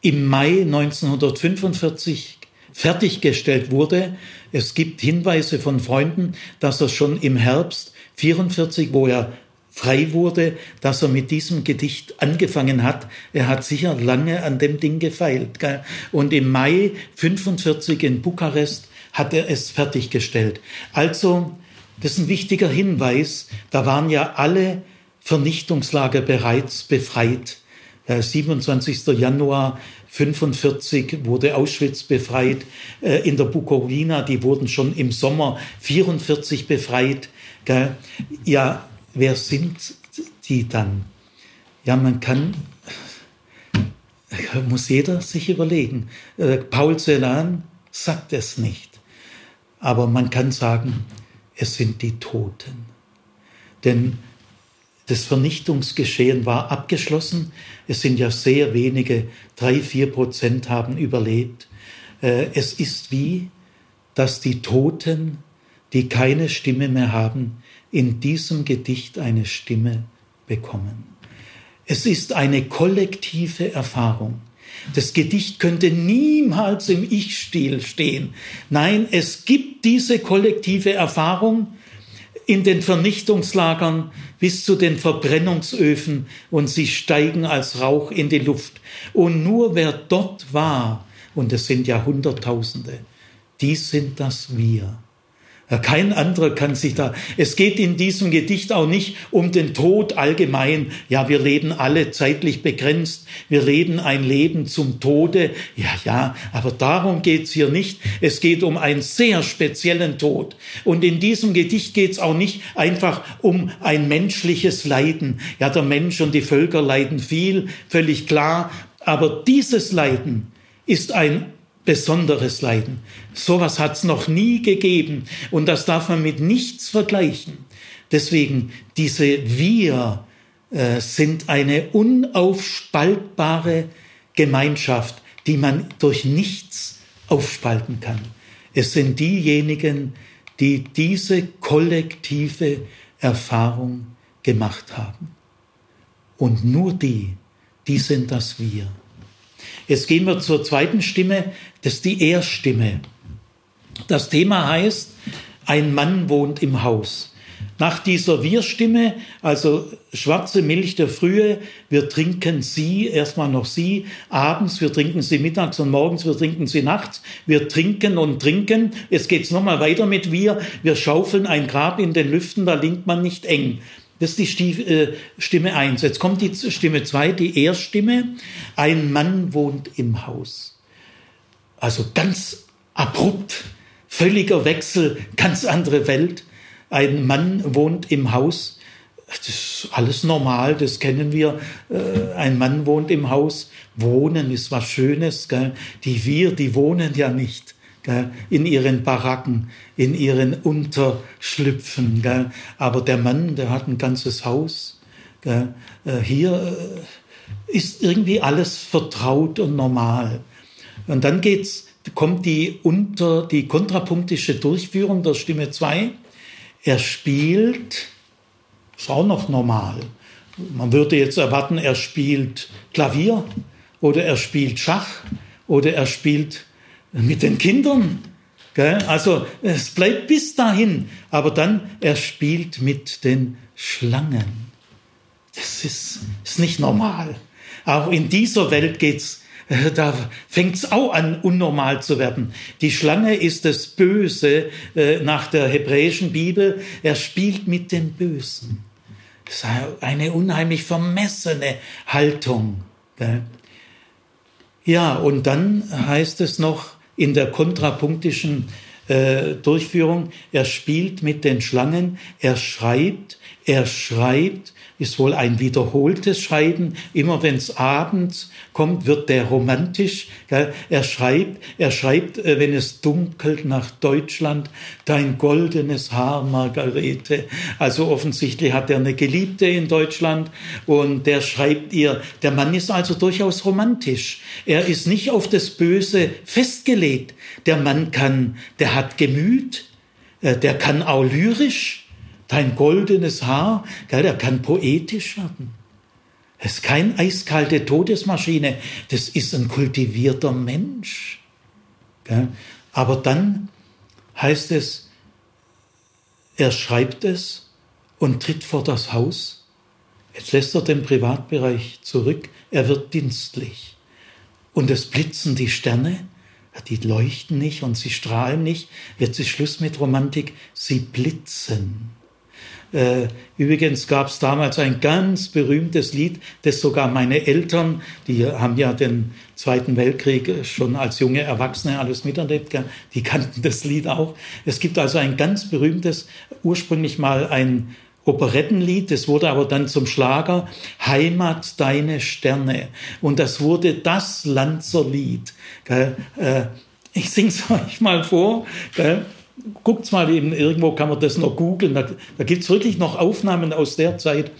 im Mai 1945 fertiggestellt wurde, es gibt Hinweise von Freunden, dass er schon im Herbst 44, wo er frei wurde, dass er mit diesem Gedicht angefangen hat. Er hat sicher lange an dem Ding gefeilt. Gell? Und im Mai 45 in Bukarest hat er es fertiggestellt. Also, das ist ein wichtiger Hinweis. Da waren ja alle Vernichtungslager bereits befreit. 27. Januar 45 wurde Auschwitz befreit. Äh, in der Bukowina, die wurden schon im Sommer 44 befreit. Ja, wer sind die dann? Ja, man kann, muss jeder sich überlegen. Äh, Paul Celan sagt es nicht. Aber man kann sagen, es sind die Toten. Denn das Vernichtungsgeschehen war abgeschlossen. Es sind ja sehr wenige, drei, vier Prozent haben überlebt. Äh, es ist wie, dass die Toten, die keine Stimme mehr haben, in diesem Gedicht eine Stimme bekommen. Es ist eine kollektive Erfahrung. Das Gedicht könnte niemals im Ich-Stil stehen. Nein, es gibt diese kollektive Erfahrung in den Vernichtungslagern bis zu den Verbrennungsöfen und sie steigen als Rauch in die Luft. Und nur wer dort war, und es sind ja Hunderttausende, die sind das wir. Kein anderer kann sich da. Es geht in diesem Gedicht auch nicht um den Tod allgemein. Ja, wir leben alle zeitlich begrenzt. Wir leben ein Leben zum Tode. Ja, ja, aber darum geht's hier nicht. Es geht um einen sehr speziellen Tod. Und in diesem Gedicht geht's auch nicht einfach um ein menschliches Leiden. Ja, der Mensch und die Völker leiden viel, völlig klar. Aber dieses Leiden ist ein besonderes Leiden. Sowas hat es noch nie gegeben und das darf man mit nichts vergleichen. Deswegen, diese Wir äh, sind eine unaufspaltbare Gemeinschaft, die man durch nichts aufspalten kann. Es sind diejenigen, die diese kollektive Erfahrung gemacht haben. Und nur die, die sind das Wir. Jetzt gehen wir zur zweiten Stimme, das ist die Er-Stimme. Das Thema heißt, ein Mann wohnt im Haus. Nach dieser Wir-Stimme, also schwarze Milch der Frühe, wir trinken sie, erstmal noch sie, abends, wir trinken sie mittags und morgens, wir trinken sie nachts, wir trinken und trinken. Jetzt geht's nochmal weiter mit wir, wir schaufeln ein Grab in den Lüften, da linkt man nicht eng. Das ist die äh, Stimme 1. Jetzt kommt die Stimme 2, die Erststimme. Ein Mann wohnt im Haus. Also ganz abrupt, völliger Wechsel, ganz andere Welt. Ein Mann wohnt im Haus. Das ist alles normal, das kennen wir. Äh, ein Mann wohnt im Haus. Wohnen ist was Schönes. Die wir, die wohnen ja nicht in ihren Baracken, in ihren Unterschlüpfen. Aber der Mann, der hat ein ganzes Haus. Äh, hier äh, ist irgendwie alles vertraut und normal. Und dann geht's, kommt die unter, die kontrapunktische Durchführung der Stimme 2. Er spielt, ist auch noch normal. Man würde jetzt erwarten, er spielt Klavier oder er spielt Schach oder er spielt mit den Kindern. Also es bleibt bis dahin, aber dann er spielt mit den Schlangen. Das ist, ist nicht normal. Auch in dieser Welt geht's, äh, da fängt es auch an, unnormal zu werden. Die Schlange ist das Böse äh, nach der hebräischen Bibel. Er spielt mit dem Bösen. Das ist eine unheimlich vermessene Haltung. Ja, und dann heißt es noch, in der kontrapunktischen äh, Durchführung. Er spielt mit den Schlangen, er schreibt, er schreibt. Ist wohl ein wiederholtes Schreiben. Immer wenn es abends kommt, wird der romantisch. Gell? Er schreibt, er schreibt, äh, wenn es dunkelt nach Deutschland, dein goldenes Haar, Margarete. Also offensichtlich hat er eine Geliebte in Deutschland und der schreibt ihr. Der Mann ist also durchaus romantisch. Er ist nicht auf das Böse festgelegt. Der Mann kann, der hat Gemüt, äh, der kann auch lyrisch dein goldenes Haar, gell, der kann poetisch werden. Das ist keine eiskalte Todesmaschine, das ist ein kultivierter Mensch. Gell. Aber dann heißt es, er schreibt es und tritt vor das Haus. Jetzt lässt er den Privatbereich zurück, er wird dienstlich. Und es blitzen die Sterne, die leuchten nicht und sie strahlen nicht. Jetzt ist Schluss mit Romantik, sie blitzen. Äh, übrigens gab es damals ein ganz berühmtes Lied, das sogar meine Eltern, die haben ja den Zweiten Weltkrieg schon als junge Erwachsene alles miterlebt, die kannten das Lied auch. Es gibt also ein ganz berühmtes, ursprünglich mal ein Operettenlied, das wurde aber dann zum Schlager, Heimat deine Sterne. Und das wurde das Lanzerlied. Äh, ich sing's euch mal vor. Gell? Guckt's mal eben, irgendwo kann man das noch googeln. Da, da gibt es wirklich noch Aufnahmen aus der Zeit.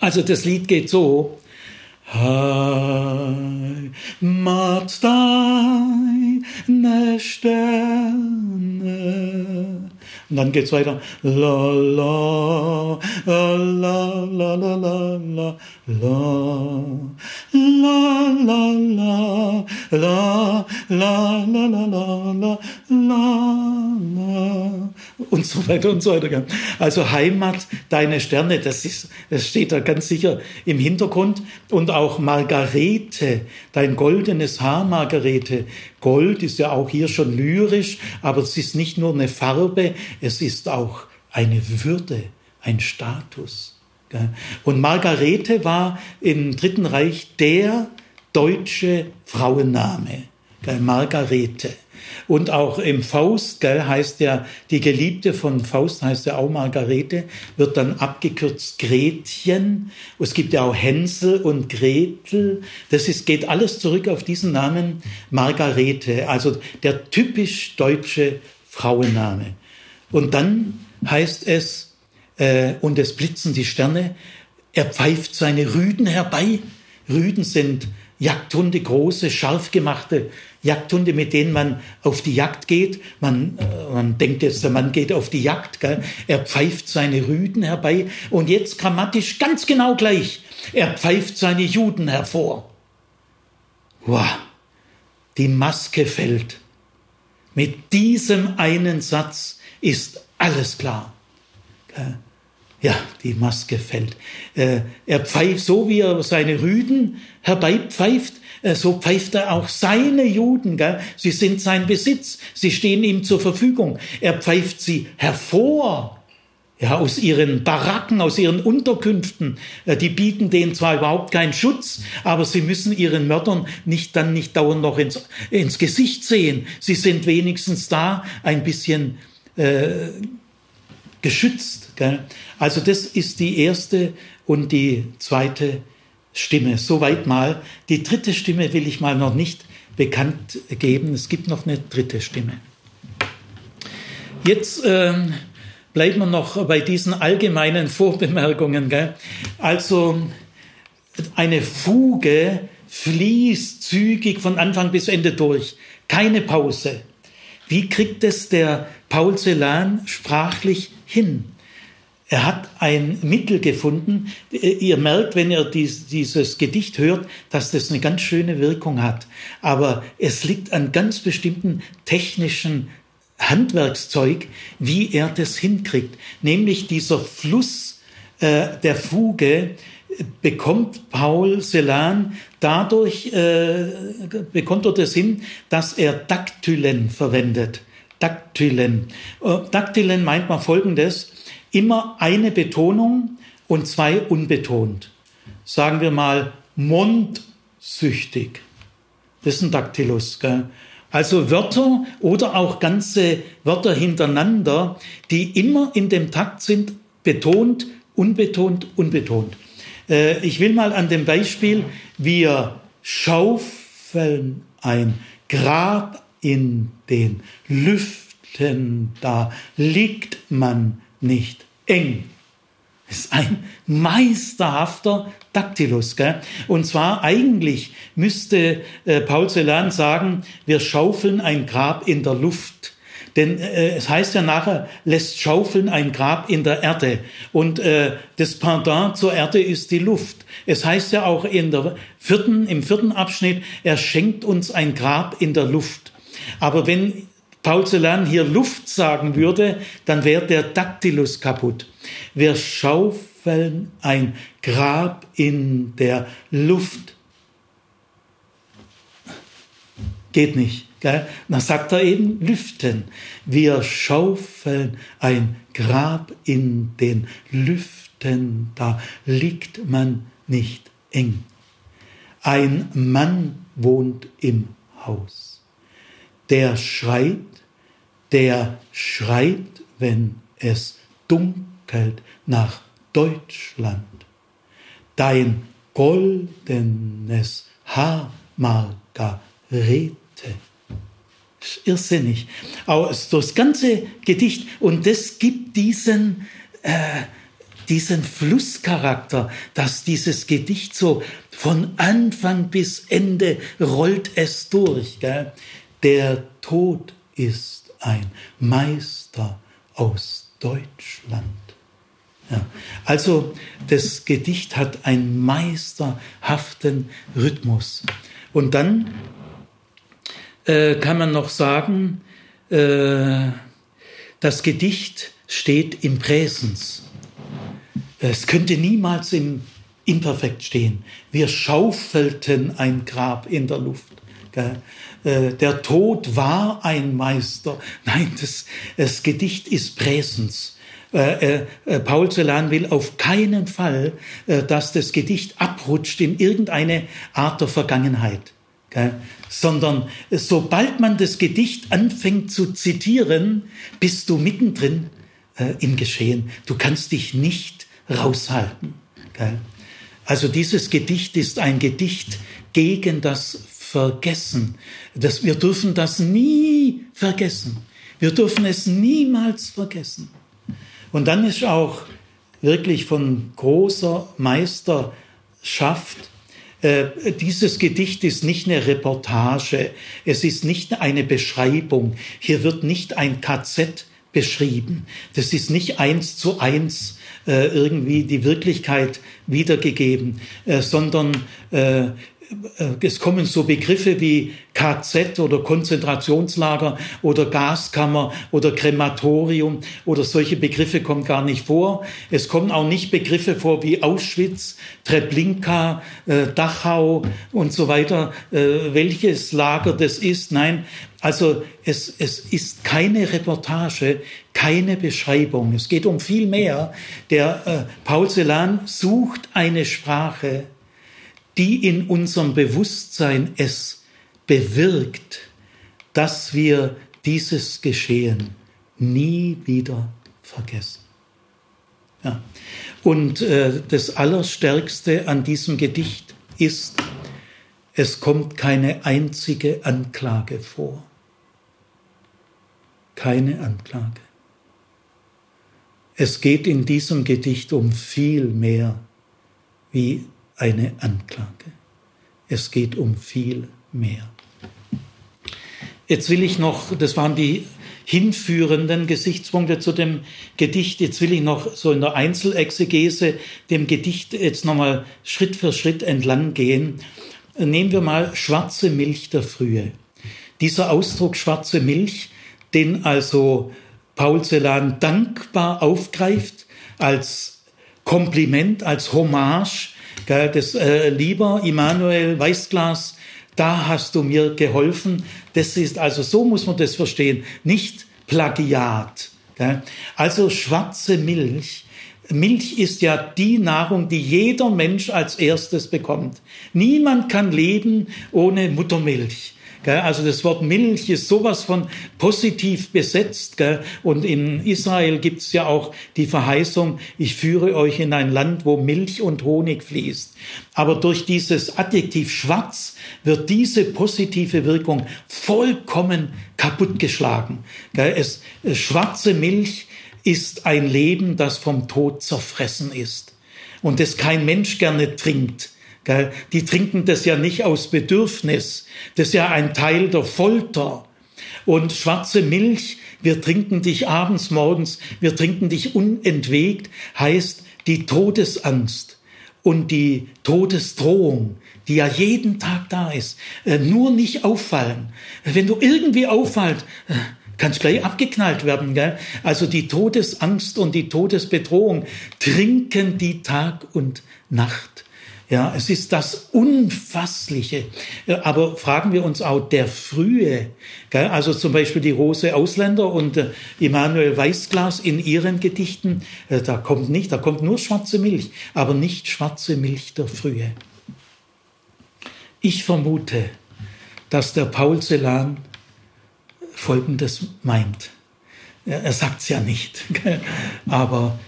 Also das Lied geht so. Heimat deine Sterne und dann geht's weiter. La la la la la la la la la la la la la la la la la la und so weiter und so weiter. Also Heimat, deine Sterne, das ist, das steht da ganz sicher im Hintergrund. Und auch Margarete, dein goldenes Haar, Margarete. Gold ist ja auch hier schon lyrisch, aber es ist nicht nur eine Farbe, es ist auch eine Würde, ein Status. Und Margarete war im Dritten Reich der deutsche Frauenname. Margarete. Und auch im Faust, gell, heißt ja, die Geliebte von Faust heißt ja auch Margarete, wird dann abgekürzt Gretchen. Es gibt ja auch Hänsel und Gretel. Das ist, geht alles zurück auf diesen Namen Margarete, also der typisch deutsche Frauenname. Und dann heißt es, äh, und es blitzen die Sterne, er pfeift seine Rüden herbei. Rüden sind Jagdhunde, große, scharf gemachte Jagdhunde, mit denen man auf die Jagd geht. Man, äh, man denkt jetzt, der Mann geht auf die Jagd. Gell? Er pfeift seine Rüden herbei. Und jetzt grammatisch ganz genau gleich. Er pfeift seine Juden hervor. Wow, die Maske fällt. Mit diesem einen Satz ist alles klar. Ja, die Maske fällt. Äh, er pfeift so, wie er seine Rüden herbeipfeift, so pfeift er auch seine Juden. Gell? Sie sind sein Besitz, sie stehen ihm zur Verfügung. Er pfeift sie hervor. Ja, aus ihren Baracken, aus ihren Unterkünften. Äh, die bieten denen zwar überhaupt keinen Schutz, aber sie müssen ihren Mördern nicht dann nicht dauernd noch ins, ins Gesicht sehen. Sie sind wenigstens da ein bisschen äh, geschützt. Gell? Also das ist die erste und die zweite Stimme. Soweit mal. Die dritte Stimme will ich mal noch nicht bekannt geben. Es gibt noch eine dritte Stimme. Jetzt ähm, bleiben wir noch bei diesen allgemeinen Vorbemerkungen. Gell? Also eine Fuge fließt zügig von Anfang bis Ende durch. Keine Pause. Wie kriegt es der Paul Celan sprachlich hin? Er hat ein Mittel gefunden. Ihr merkt, wenn ihr dies, dieses Gedicht hört, dass das eine ganz schöne Wirkung hat. Aber es liegt an ganz bestimmten technischen Handwerkszeug, wie er das hinkriegt. Nämlich dieser Fluss äh, der Fuge bekommt Paul Celan dadurch, äh, bekommt er das hin, dass er Daktylen verwendet. Daktylen. Äh, Daktylen meint man folgendes, immer eine Betonung und zwei unbetont. Sagen wir mal mondsüchtig. Das ist ein Daktylus. Gell? Also Wörter oder auch ganze Wörter hintereinander, die immer in dem Takt sind, betont unbetont, unbetont. Äh, ich will mal an dem Beispiel, wir schaufeln ein Grab in den Lüften, da liegt man nicht eng. Das ist ein meisterhafter Daktilus. Gell? Und zwar eigentlich müsste äh, Paul Celan sagen, wir schaufeln ein Grab in der Luft. Denn äh, es heißt ja nachher, lässt schaufeln ein Grab in der Erde. Und äh, das Pendant zur Erde ist die Luft. Es heißt ja auch in der vierten, im vierten Abschnitt, er schenkt uns ein Grab in der Luft. Aber wenn Paul Celan hier Luft sagen würde, dann wäre der Daktilus kaputt. Wir schaufeln ein Grab in der Luft. Geht nicht. Gell? Dann sagt er eben Lüften. Wir schaufeln ein Grab in den Lüften, da liegt man nicht eng. Ein Mann wohnt im Haus. Der schreit, der schreit, wenn es dunkelt nach Deutschland. Dein goldenes Haar, Margarete irrsinnig. Aber das ganze Gedicht und das gibt diesen, äh, diesen Flusscharakter, dass dieses Gedicht so von Anfang bis Ende rollt es durch. Gell? Der Tod ist ein Meister aus Deutschland. Ja. Also das Gedicht hat einen meisterhaften Rhythmus. Und dann äh, kann man noch sagen, äh, das Gedicht steht im Präsens. Es könnte niemals im Imperfekt stehen. Wir schaufelten ein Grab in der Luft. Äh, der Tod war ein Meister. Nein, das, das Gedicht ist Präsens. Äh, äh, Paul Celan will auf keinen Fall, äh, dass das Gedicht abrutscht in irgendeine Art der Vergangenheit sondern sobald man das Gedicht anfängt zu zitieren, bist du mittendrin äh, im Geschehen. Du kannst dich nicht raushalten. Gell? Also dieses Gedicht ist ein Gedicht gegen das Vergessen. Das, wir dürfen das nie vergessen. Wir dürfen es niemals vergessen. Und dann ist auch wirklich von großer Meisterschaft äh, dieses Gedicht ist nicht eine Reportage, es ist nicht eine Beschreibung. Hier wird nicht ein KZ beschrieben. Das ist nicht eins zu eins äh, irgendwie die Wirklichkeit wiedergegeben, äh, sondern äh, es kommen so Begriffe wie KZ oder Konzentrationslager oder Gaskammer oder Krematorium oder solche Begriffe kommen gar nicht vor. Es kommen auch nicht Begriffe vor wie Auschwitz, Treblinka, äh, Dachau und so weiter, äh, welches Lager das ist. Nein, also es, es ist keine Reportage, keine Beschreibung. Es geht um viel mehr. Der äh, Paul Celan sucht eine Sprache, die in unserem Bewusstsein es bewirkt, dass wir dieses Geschehen nie wieder vergessen. Ja. Und äh, das Allerstärkste an diesem Gedicht ist, es kommt keine einzige Anklage vor. Keine Anklage. Es geht in diesem Gedicht um viel mehr wie eine Anklage. Es geht um viel mehr. Jetzt will ich noch, das waren die hinführenden Gesichtspunkte zu dem Gedicht. Jetzt will ich noch so in der Einzelexegese dem Gedicht jetzt nochmal Schritt für Schritt entlang gehen. Nehmen wir mal schwarze Milch der Frühe. Dieser Ausdruck schwarze Milch, den also Paul Celan dankbar aufgreift als Kompliment, als Hommage das äh, lieber Immanuel Weißglas, da hast du mir geholfen. Das ist also so muss man das verstehen, nicht Plagiat. Gell? Also schwarze Milch. Milch ist ja die Nahrung, die jeder Mensch als erstes bekommt. Niemand kann leben ohne Muttermilch. Also das Wort Milch ist sowas von positiv besetzt. Und in Israel gibt es ja auch die Verheißung, ich führe euch in ein Land, wo Milch und Honig fließt. Aber durch dieses Adjektiv schwarz wird diese positive Wirkung vollkommen kaputtgeschlagen. Es, schwarze Milch ist ein Leben, das vom Tod zerfressen ist und das kein Mensch gerne trinkt. Die trinken das ja nicht aus Bedürfnis. Das ist ja ein Teil der Folter. Und schwarze Milch, wir trinken dich abends, morgens, wir trinken dich unentwegt, heißt die Todesangst und die Todesdrohung, die ja jeden Tag da ist, äh, nur nicht auffallen. Wenn du irgendwie auffallst, äh, kannst gleich abgeknallt werden. Gell? Also die Todesangst und die Todesbedrohung trinken die Tag und Nacht. Ja, es ist das Unfassliche. Aber fragen wir uns auch der Frühe, also zum Beispiel die Rose Ausländer und äh, Emanuel Weißglas in ihren Gedichten, äh, da kommt nicht, da kommt nur schwarze Milch, aber nicht schwarze Milch der Frühe. Ich vermute, dass der Paul Celan Folgendes meint. Er sagt es ja nicht, aber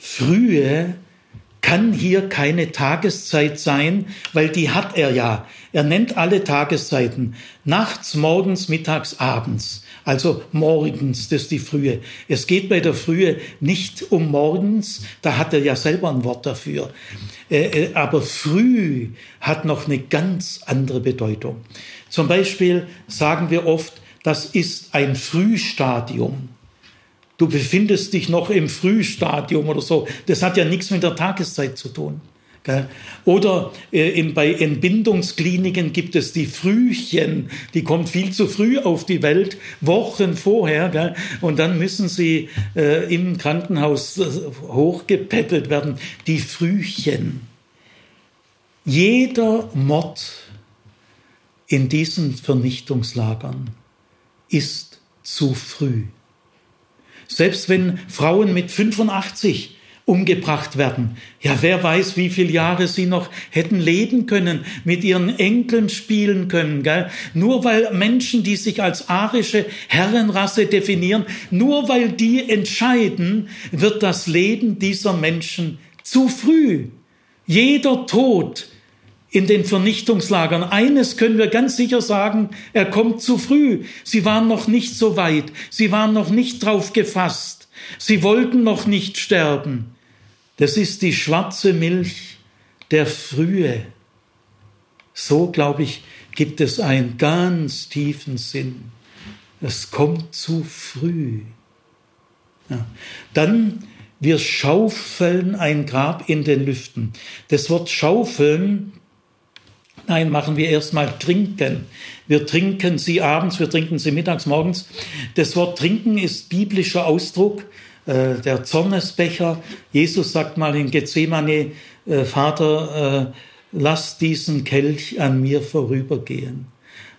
Frühe kann hier keine Tageszeit sein, weil die hat er ja. Er nennt alle Tageszeiten. Nachts, morgens, mittags, abends. Also morgens, das ist die Frühe. Es geht bei der Frühe nicht um morgens, da hat er ja selber ein Wort dafür. Äh, äh, aber früh hat noch eine ganz andere Bedeutung. Zum Beispiel sagen wir oft, das ist ein Frühstadium. Du befindest dich noch im Frühstadium oder so. Das hat ja nichts mit der Tageszeit zu tun. Oder äh, bei Entbindungskliniken gibt es die Frühchen, die kommt viel zu früh auf die Welt, Wochen vorher, und dann müssen sie äh, im Krankenhaus äh, hochgepäppelt werden. Die Frühchen. Jeder Mord in diesen Vernichtungslagern ist zu früh. Selbst wenn Frauen mit 85 umgebracht werden. Ja, wer weiß, wie viele Jahre sie noch hätten leben können, mit ihren Enkeln spielen können. Gell? Nur weil Menschen, die sich als arische Herrenrasse definieren, nur weil die entscheiden, wird das Leben dieser Menschen zu früh. Jeder Tod in den Vernichtungslagern. Eines können wir ganz sicher sagen, er kommt zu früh. Sie waren noch nicht so weit. Sie waren noch nicht drauf gefasst. Sie wollten noch nicht sterben. Das ist die schwarze Milch der Frühe. So, glaube ich, gibt es einen ganz tiefen Sinn. Es kommt zu früh. Ja. Dann, wir schaufeln ein Grab in den Lüften. Das Wort schaufeln Nein, machen wir erstmal trinken. Wir trinken sie abends, wir trinken sie mittags, morgens. Das Wort trinken ist biblischer Ausdruck, äh, der Zornesbecher. Jesus sagt mal in Gethsemane, äh, Vater, äh, lass diesen Kelch an mir vorübergehen.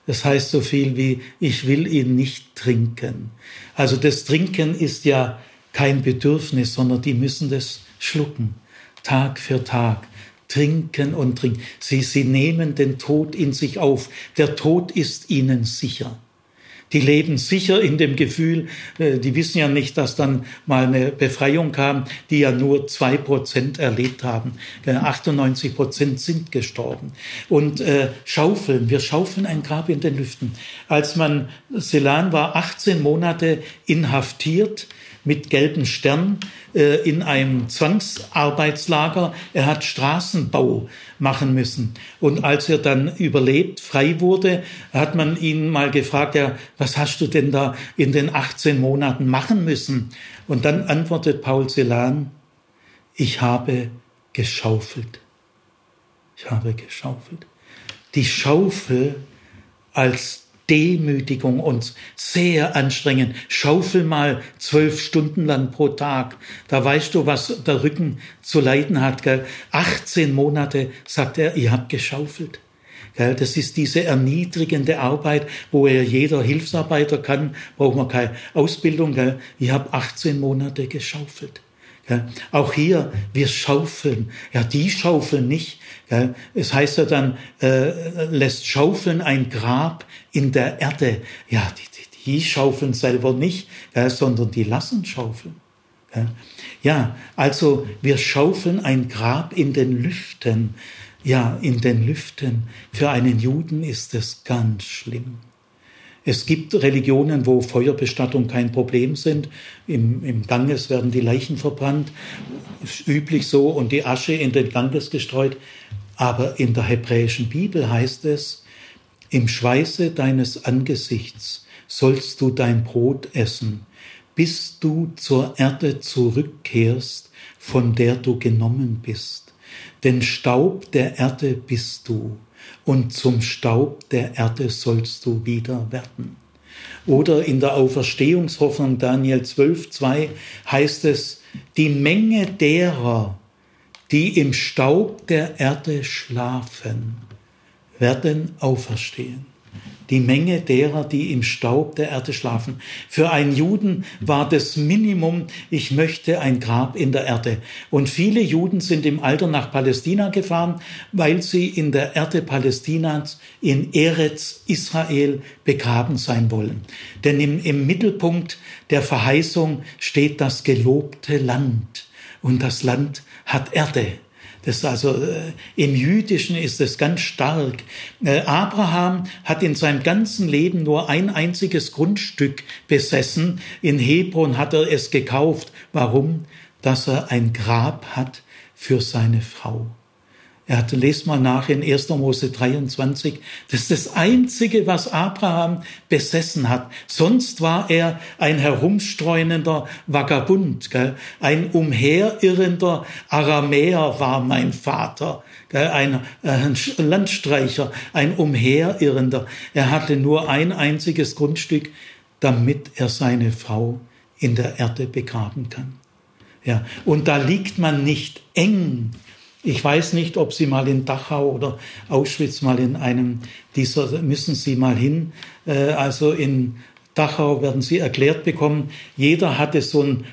Das heißt so viel wie, ich will ihn nicht trinken. Also das Trinken ist ja kein Bedürfnis, sondern die müssen das schlucken, Tag für Tag trinken und trinken. Sie, sie nehmen den Tod in sich auf. Der Tod ist ihnen sicher. Die leben sicher in dem Gefühl, äh, die wissen ja nicht, dass dann mal eine Befreiung kam, die ja nur zwei Prozent erlebt haben. 98 Prozent sind gestorben. Und äh, schaufeln, wir schaufeln ein Grab in den Lüften. Als man, Selan war 18 Monate inhaftiert, mit gelben Stern äh, in einem Zwangsarbeitslager. Er hat Straßenbau machen müssen. Und als er dann überlebt, frei wurde, hat man ihn mal gefragt, ja, was hast du denn da in den 18 Monaten machen müssen? Und dann antwortet Paul Celan, ich habe geschaufelt. Ich habe geschaufelt. Die Schaufel als Demütigung und sehr anstrengend. Schaufel mal zwölf Stunden lang pro Tag. Da weißt du, was der Rücken zu leiden hat. Gell? 18 Monate, sagt er, ihr habt geschaufelt. Gell? Das ist diese erniedrigende Arbeit, wo er jeder Hilfsarbeiter kann, braucht man keine Ausbildung. Gell? Ich habe 18 Monate geschaufelt. Auch hier, wir schaufeln. Ja, die schaufeln nicht. Es heißt ja dann, äh, lässt schaufeln ein Grab in der Erde. Ja, die, die, die schaufeln selber nicht, sondern die lassen schaufeln. Ja, also wir schaufeln ein Grab in den Lüften. Ja, in den Lüften. Für einen Juden ist es ganz schlimm. Es gibt Religionen, wo Feuerbestattung kein Problem sind. Im, Im Ganges werden die Leichen verbrannt, ist üblich so, und die Asche in den Ganges gestreut. Aber in der hebräischen Bibel heißt es, im Schweiße deines Angesichts sollst du dein Brot essen, bis du zur Erde zurückkehrst, von der du genommen bist. Denn Staub der Erde bist du und zum Staub der Erde sollst du wieder werden. Oder in der Auferstehungshoffnung Daniel 12, 2 heißt es, die Menge derer, die im Staub der Erde schlafen, werden auferstehen die Menge derer, die im Staub der Erde schlafen. Für einen Juden war das Minimum, ich möchte ein Grab in der Erde. Und viele Juden sind im Alter nach Palästina gefahren, weil sie in der Erde Palästinas in Eretz Israel begraben sein wollen. Denn im, im Mittelpunkt der Verheißung steht das gelobte Land. Und das Land hat Erde. Das also äh, im Jüdischen ist es ganz stark. Äh, Abraham hat in seinem ganzen Leben nur ein einziges Grundstück besessen. In Hebron hat er es gekauft. Warum? Dass er ein Grab hat für seine Frau. Er hatte, lest mal nach in 1. Mose 23. Das ist das Einzige, was Abraham besessen hat. Sonst war er ein herumstreunender Vagabund. Gell? Ein umherirrender Aramäer war mein Vater. Gell? Ein, ein Landstreicher, ein umherirrender. Er hatte nur ein einziges Grundstück, damit er seine Frau in der Erde begraben kann. Ja, und da liegt man nicht eng ich weiß nicht, ob Sie mal in Dachau oder Auschwitz mal in einem dieser, müssen Sie mal hin. Äh, also in Dachau werden Sie erklärt bekommen, jeder hatte so ein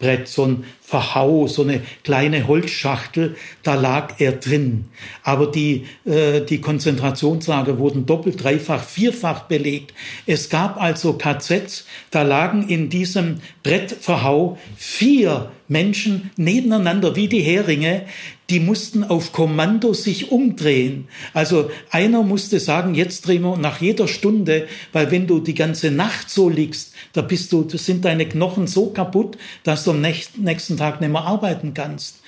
Holzbrett, so ein Verhau, so eine kleine Holzschachtel, da lag er drin. Aber die, äh, die Konzentrationslager wurden doppelt, dreifach, vierfach belegt. Es gab also KZs, da lagen in diesem Brettverhau vier Menschen nebeneinander wie die Heringe, die mussten auf Kommando sich umdrehen. Also einer musste sagen, jetzt drehen wir nach jeder Stunde, weil wenn du die ganze Nacht so liegst, da bist du, das sind deine Knochen so kaputt, dass du am nächsten Tag nicht mehr arbeiten kannst.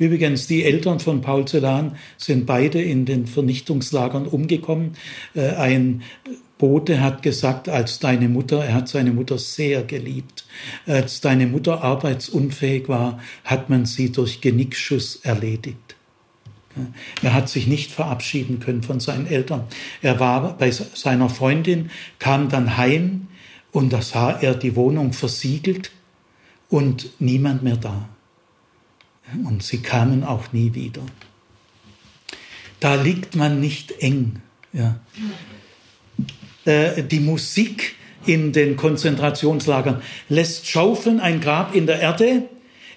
Übrigens, die Eltern von Paul Celan sind beide in den Vernichtungslagern umgekommen. Äh, ein Bote hat gesagt, als deine Mutter, er hat seine Mutter sehr geliebt, als deine Mutter arbeitsunfähig war, hat man sie durch Genickschuss erledigt. Er hat sich nicht verabschieden können von seinen Eltern. Er war bei seiner Freundin, kam dann heim und da sah er die Wohnung versiegelt und niemand mehr da. Und sie kamen auch nie wieder. Da liegt man nicht eng. Ja. Äh, die Musik in den Konzentrationslagern lässt schaufeln ein Grab in der Erde.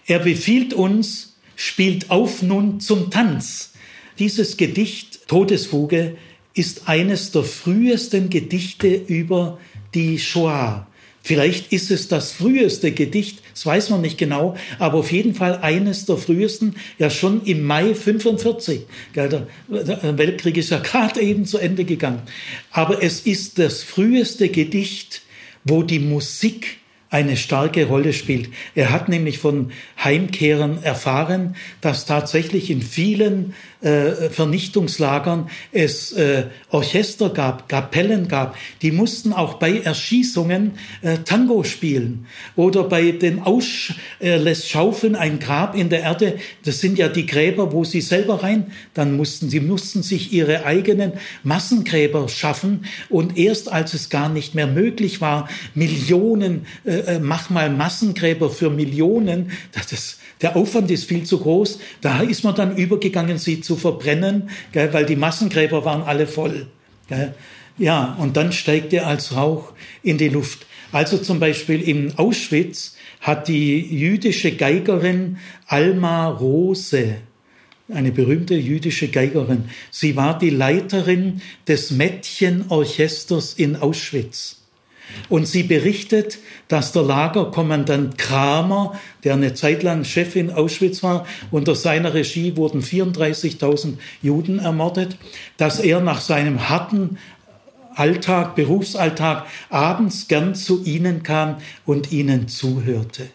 Er befiehlt uns, spielt auf nun zum Tanz. Dieses Gedicht Todesfuge ist eines der frühesten Gedichte über die Shoah. Vielleicht ist es das früheste Gedicht, das weiß man nicht genau, aber auf jeden Fall eines der frühesten, ja schon im Mai 45. Der Weltkrieg ist ja gerade eben zu Ende gegangen. Aber es ist das früheste Gedicht, wo die Musik eine starke Rolle spielt. Er hat nämlich von Heimkehrern erfahren, dass tatsächlich in vielen äh, Vernichtungslagern es äh, Orchester gab, Kapellen gab. Die mussten auch bei Erschießungen äh, Tango spielen. Oder bei den Aus äh, lässt schaufeln ein Grab in der Erde. Das sind ja die Gräber, wo sie selber rein. Dann mussten sie mussten sich ihre eigenen Massengräber schaffen. Und erst als es gar nicht mehr möglich war, Millionen äh, äh, mach mal Massengräber für Millionen, das ist, der Aufwand ist viel zu groß. Da ist man dann übergegangen, sie zu verbrennen, gell, weil die Massengräber waren alle voll. Gell. Ja, und dann steigt er als Rauch in die Luft. Also zum Beispiel in Auschwitz hat die jüdische Geigerin Alma Rose, eine berühmte jüdische Geigerin, sie war die Leiterin des Mädchenorchesters in Auschwitz. Und sie berichtet, dass der Lagerkommandant Kramer, der eine Zeit lang Chef in Auschwitz war, unter seiner Regie wurden 34.000 Juden ermordet, dass er nach seinem harten Alltag, Berufsalltag abends gern zu ihnen kam und ihnen zuhörte.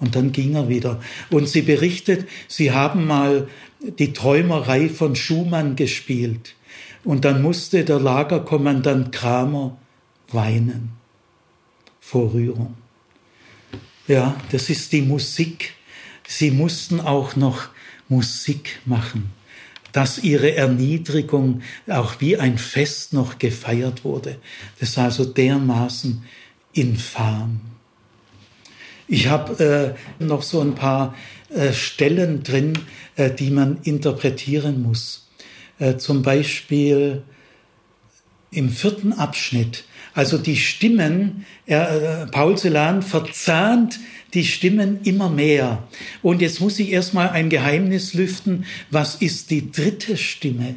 Und dann ging er wieder. Und sie berichtet, sie haben mal die Träumerei von Schumann gespielt. Und dann musste der Lagerkommandant Kramer weinen vor Rührung. Ja, das ist die Musik. Sie mussten auch noch Musik machen, dass ihre Erniedrigung auch wie ein Fest noch gefeiert wurde. Das ist also dermaßen infam. Ich habe äh, noch so ein paar äh, Stellen drin, äh, die man interpretieren muss. Äh, zum Beispiel im vierten Abschnitt also die Stimmen, äh, Paul Celan verzahnt die Stimmen immer mehr. Und jetzt muss ich erstmal ein Geheimnis lüften. Was ist die dritte Stimme?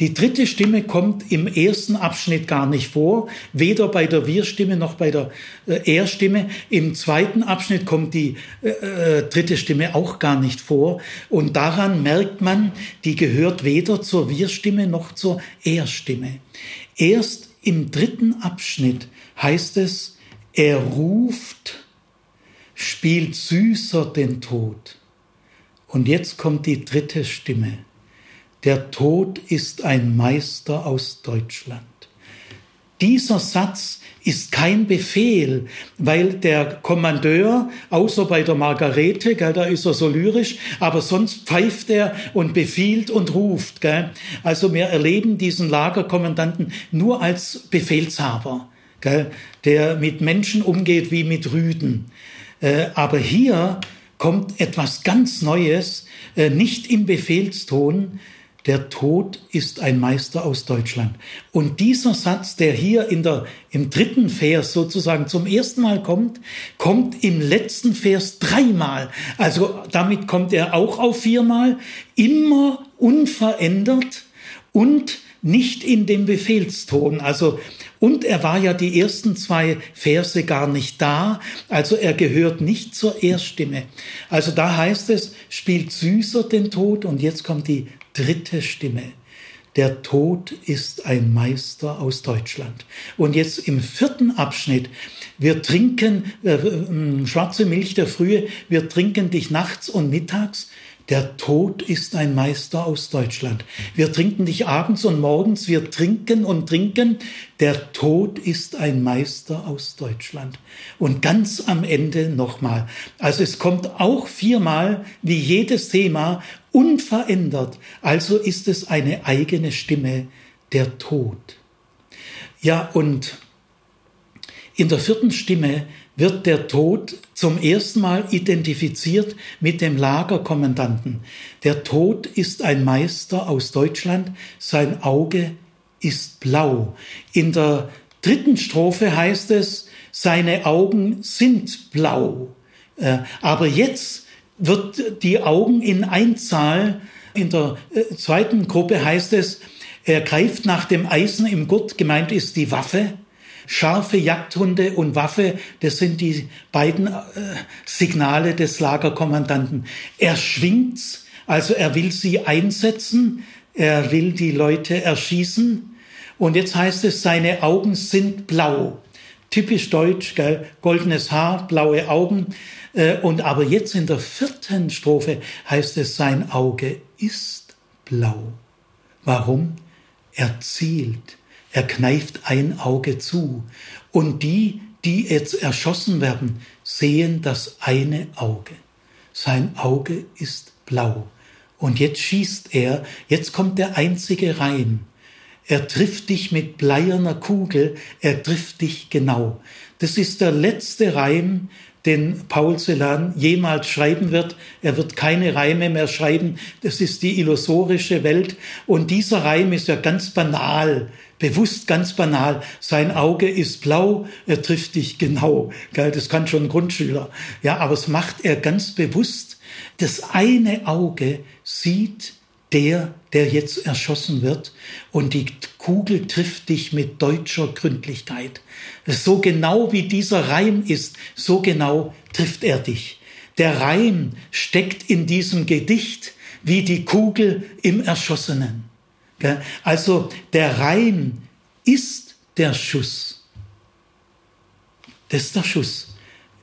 Die dritte Stimme kommt im ersten Abschnitt gar nicht vor, weder bei der Wir-Stimme noch bei der äh, Er-Stimme. Im zweiten Abschnitt kommt die äh, äh, dritte Stimme auch gar nicht vor. Und daran merkt man, die gehört weder zur Wir-Stimme noch zur Er-Stimme. Erst im dritten Abschnitt heißt es, er ruft, spielt süßer den Tod. Und jetzt kommt die dritte Stimme. Der Tod ist ein Meister aus Deutschland. Dieser Satz ist kein Befehl, weil der Kommandeur, außer bei der Margarete, gell, da ist er so lyrisch, aber sonst pfeift er und befiehlt und ruft. Gell. Also wir erleben diesen Lagerkommandanten nur als Befehlshaber, gell, der mit Menschen umgeht wie mit Rüden. Äh, aber hier kommt etwas ganz Neues, äh, nicht im Befehlston, der Tod ist ein Meister aus Deutschland. Und dieser Satz, der hier in der, im dritten Vers sozusagen zum ersten Mal kommt, kommt im letzten Vers dreimal. Also damit kommt er auch auf viermal, immer unverändert und nicht in dem Befehlston. Also, und er war ja die ersten zwei Verse gar nicht da, also er gehört nicht zur Erststimme. Also da heißt es, spielt süßer den Tod und jetzt kommt die dritte Stimme. Der Tod ist ein Meister aus Deutschland. Und jetzt im vierten Abschnitt, wir trinken äh, äh, schwarze Milch der Frühe, wir trinken dich nachts und mittags. Der Tod ist ein Meister aus Deutschland. Wir trinken dich abends und morgens, wir trinken und trinken. Der Tod ist ein Meister aus Deutschland. Und ganz am Ende nochmal. Also es kommt auch viermal, wie jedes Thema, unverändert. Also ist es eine eigene Stimme, der Tod. Ja, und in der vierten Stimme wird der Tod zum ersten Mal identifiziert mit dem Lagerkommandanten. Der Tod ist ein Meister aus Deutschland, sein Auge ist blau. In der dritten Strophe heißt es, seine Augen sind blau. Äh, aber jetzt wird die Augen in Einzahl. In der äh, zweiten Gruppe heißt es, er greift nach dem Eisen im Gurt, gemeint ist die Waffe. Scharfe Jagdhunde und Waffe, das sind die beiden äh, Signale des Lagerkommandanten. Er schwingt's, also er will sie einsetzen, er will die Leute erschießen. Und jetzt heißt es, seine Augen sind blau. Typisch deutsch, gell? goldenes Haar, blaue Augen. Äh, und aber jetzt in der vierten Strophe heißt es, sein Auge ist blau. Warum? Er zielt, er kneift ein Auge zu. Und die, die jetzt erschossen werden, sehen das eine Auge. Sein Auge ist blau. Und jetzt schießt er, jetzt kommt der einzige Reim. Er trifft dich mit bleierner Kugel, er trifft dich genau. Das ist der letzte Reim, den Paul Celan jemals schreiben wird. Er wird keine Reime mehr schreiben. Das ist die illusorische Welt. Und dieser Reim ist ja ganz banal, bewusst ganz banal. Sein Auge ist blau, er trifft dich genau. Das kann schon ein Grundschüler. Ja, aber es macht er ganz bewusst. Das eine Auge sieht der, der jetzt erschossen wird, und die Kugel trifft dich mit deutscher Gründlichkeit. So genau wie dieser Reim ist, so genau trifft er dich. Der Reim steckt in diesem Gedicht wie die Kugel im Erschossenen. Also der Reim ist der Schuss. Das ist der Schuss.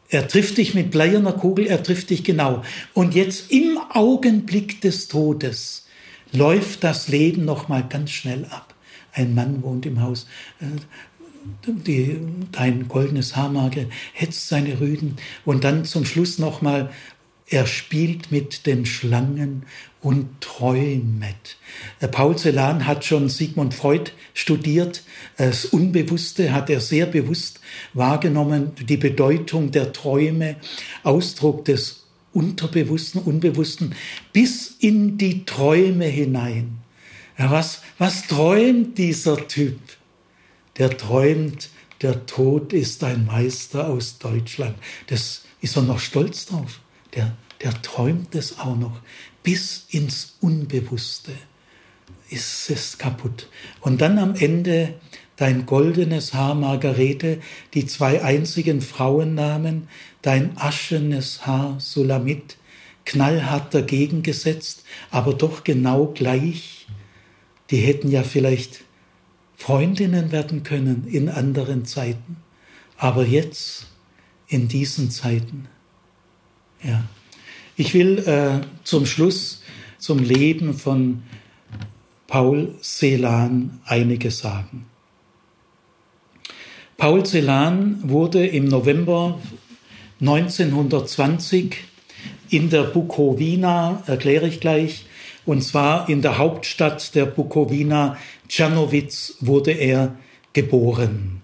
Er trifft dich mit bleierner Kugel, er trifft dich genau. Und jetzt im Augenblick des Todes läuft das Leben noch mal ganz schnell ab. Ein Mann wohnt im Haus. Die, dein goldenes Haarmarke hetzt seine Rüden und dann zum Schluss noch mal er spielt mit den Schlangen und träumet. Äh, Paul Celan hat schon Sigmund Freud studiert. Das Unbewusste hat er sehr bewusst wahrgenommen, die Bedeutung der Träume, Ausdruck des Unterbewussten, Unbewussten, bis in die Träume hinein. Was, was träumt dieser Typ? Der träumt, der Tod ist ein Meister aus Deutschland. Das ist er noch stolz drauf. Der, der träumt es auch noch. Bis ins Unbewusste ist es kaputt. Und dann am Ende dein goldenes Haar Margarete, die zwei einzigen Frauennamen, dein aschenes Haar Sulamit, knallhart dagegen gesetzt, aber doch genau gleich. Die hätten ja vielleicht Freundinnen werden können in anderen Zeiten, aber jetzt, in diesen Zeiten. Ja. Ich will äh, zum Schluss zum Leben von Paul Celan einiges sagen. Paul Celan wurde im November 1920 in der Bukowina, erkläre ich gleich, und zwar in der Hauptstadt der Bukowina, Czernowitz, wurde er geboren.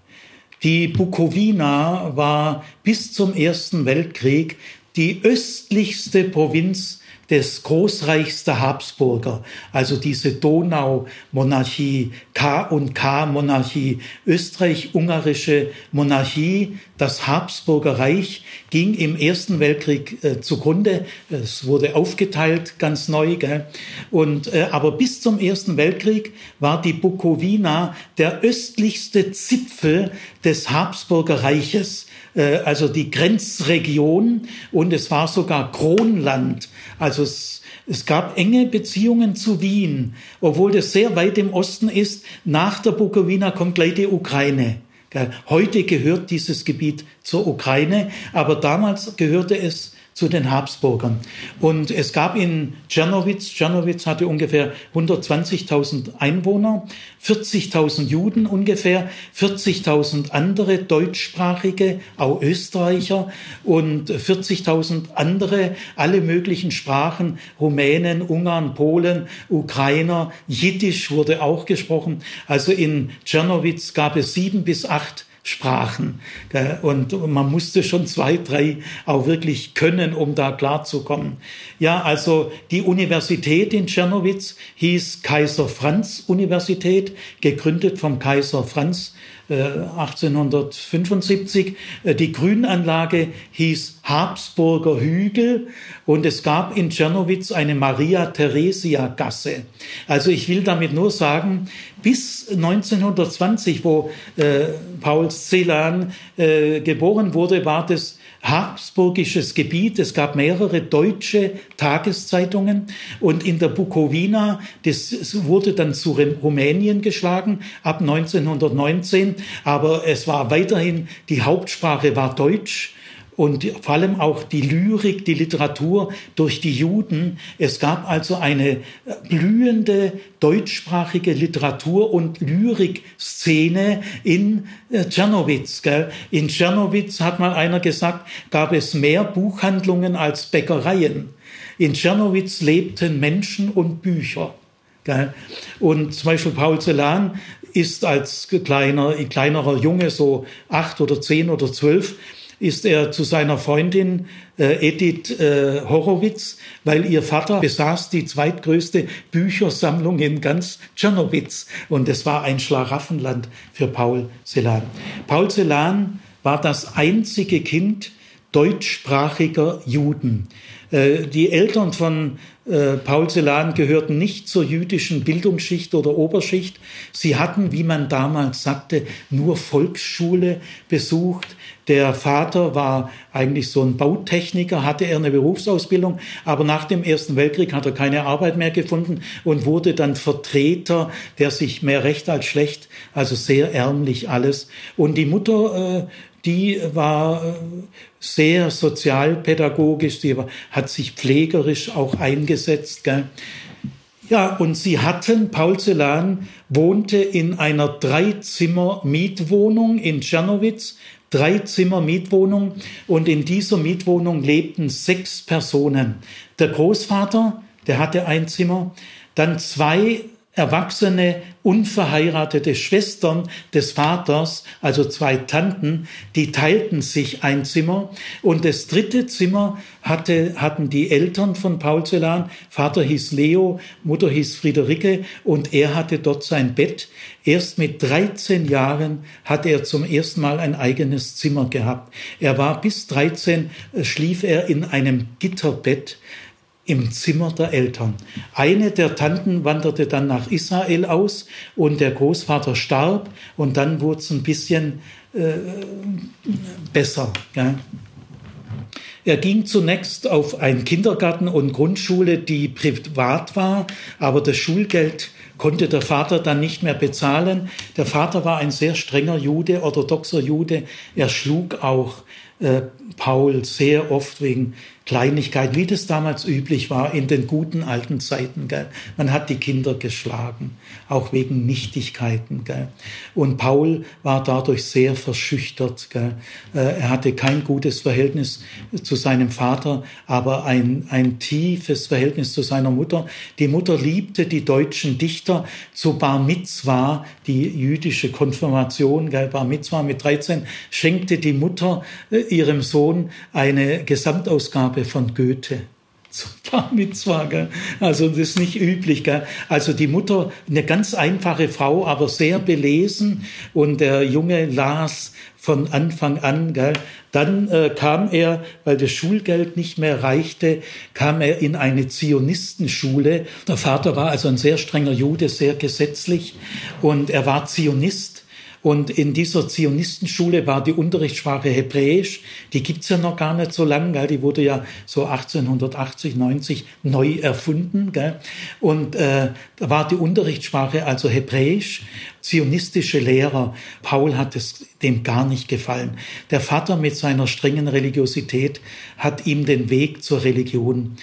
Die Bukowina war bis zum Ersten Weltkrieg die östlichste Provinz des Großreichs der Habsburger, also diese Donau-Monarchie, K und K-Monarchie, österreich-ungarische Monarchie, das Habsburger Reich ging im Ersten Weltkrieg äh, zugrunde. Es wurde aufgeteilt, ganz neu. Gell? Und, äh, aber bis zum Ersten Weltkrieg war die Bukowina der östlichste Zipfel des Habsburger Reiches also die Grenzregion und es war sogar Kronland. Also es, es gab enge Beziehungen zu Wien, obwohl das sehr weit im Osten ist. Nach der Bukowina kommt gleich die Ukraine. Heute gehört dieses Gebiet zur Ukraine, aber damals gehörte es zu den Habsburgern. Und es gab in Czernowitz, Czernowitz hatte ungefähr 120.000 Einwohner, 40.000 Juden ungefähr, 40.000 andere deutschsprachige, auch Österreicher und 40.000 andere, alle möglichen Sprachen, Rumänen, Ungarn, Polen, Ukrainer, Jiddisch wurde auch gesprochen. Also in Czernowitz gab es sieben bis acht Sprachen. Und man musste schon zwei, drei auch wirklich können, um da klarzukommen. Ja, also die Universität in Tschernowitz hieß Kaiser Franz Universität, gegründet vom Kaiser Franz 1875. Äh, äh, die Grünanlage hieß Habsburger Hügel und es gab in Tschernowitz eine Maria-Theresia-Gasse. Also ich will damit nur sagen, bis 1920, wo äh, Paul Celan äh, geboren wurde, war das habsburgisches Gebiet. Es gab mehrere deutsche Tageszeitungen und in der Bukowina, das wurde dann zu Rumänien geschlagen ab 1919, aber es war weiterhin, die Hauptsprache war Deutsch und vor allem auch die Lyrik, die Literatur durch die Juden. Es gab also eine blühende deutschsprachige Literatur- und Lyrikszene in äh, Tschernowitz. In Tschernowitz hat mal einer gesagt, gab es mehr Buchhandlungen als Bäckereien. In Tschernowitz lebten Menschen und Bücher. Und zum Beispiel Paul Celan ist als kleiner, kleinerer Junge, so acht oder zehn oder zwölf, ist er zu seiner Freundin äh, Edith äh, Horowitz, weil ihr Vater besaß die zweitgrößte Büchersammlung in ganz Tschernowitz. Und es war ein Schlaraffenland für Paul Celan. Paul Celan war das einzige Kind deutschsprachiger Juden. Äh, die Eltern von äh, Paul Celan gehörten nicht zur jüdischen Bildungsschicht oder Oberschicht. Sie hatten, wie man damals sagte, nur Volksschule besucht. Der Vater war eigentlich so ein Bautechniker, hatte er eine Berufsausbildung, aber nach dem Ersten Weltkrieg hat er keine Arbeit mehr gefunden und wurde dann Vertreter, der sich mehr recht als schlecht, also sehr ärmlich alles. Und die Mutter, äh, die war äh, sehr sozialpädagogisch, sie hat sich pflegerisch auch eingesetzt. Gell? Ja, und sie hatten, Paul Celan wohnte in einer Dreizimmer-Mietwohnung in Tschernowitz, Dreizimmer-Mietwohnung, und in dieser Mietwohnung lebten sechs Personen. Der Großvater, der hatte ein Zimmer, dann zwei erwachsene, unverheiratete Schwestern des Vaters, also zwei Tanten, die teilten sich ein Zimmer. Und das dritte Zimmer hatte, hatten die Eltern von Paul Celan. Vater hieß Leo, Mutter hieß Friederike und er hatte dort sein Bett. Erst mit 13 Jahren hatte er zum ersten Mal ein eigenes Zimmer gehabt. Er war bis 13, äh, schlief er in einem Gitterbett im Zimmer der Eltern. Eine der Tanten wanderte dann nach Israel aus und der Großvater starb und dann wurde es ein bisschen äh, besser. Ja. Er ging zunächst auf einen Kindergarten und Grundschule, die privat war, aber das Schulgeld konnte der Vater dann nicht mehr bezahlen. Der Vater war ein sehr strenger Jude, orthodoxer Jude. Er schlug auch äh, Paul sehr oft wegen Kleinigkeit, wie das damals üblich war in den guten alten Zeiten. Gell? Man hat die Kinder geschlagen, auch wegen Nichtigkeiten. Gell? Und Paul war dadurch sehr verschüchtert. Gell? Äh, er hatte kein gutes Verhältnis zu seinem Vater, aber ein, ein tiefes Verhältnis zu seiner Mutter. Die Mutter liebte die deutschen Dichter zu Bar Mitzwa, die jüdische Konfirmation, gell? Bar Mitzwa mit 13, schenkte die Mutter äh, ihrem Sohn eine Gesamtausgabe Ausgabe von Goethe zum? Also das ist nicht üblich. Gell? Also die Mutter, eine ganz einfache Frau, aber sehr belesen und der Junge las von Anfang an. Gell? Dann äh, kam er, weil das Schulgeld nicht mehr reichte, kam er in eine Zionistenschule. Der Vater war also ein sehr strenger Jude, sehr gesetzlich und er war Zionist und in dieser Zionistenschule war die Unterrichtssprache Hebräisch. Die gibt's ja noch gar nicht so lange. Gell? Die wurde ja so 1880, 90 neu erfunden. Gell? Und äh, da war die Unterrichtssprache also Hebräisch. Zionistische Lehrer. Paul hat es dem gar nicht gefallen. Der Vater mit seiner strengen Religiosität hat ihm den Weg zur Religion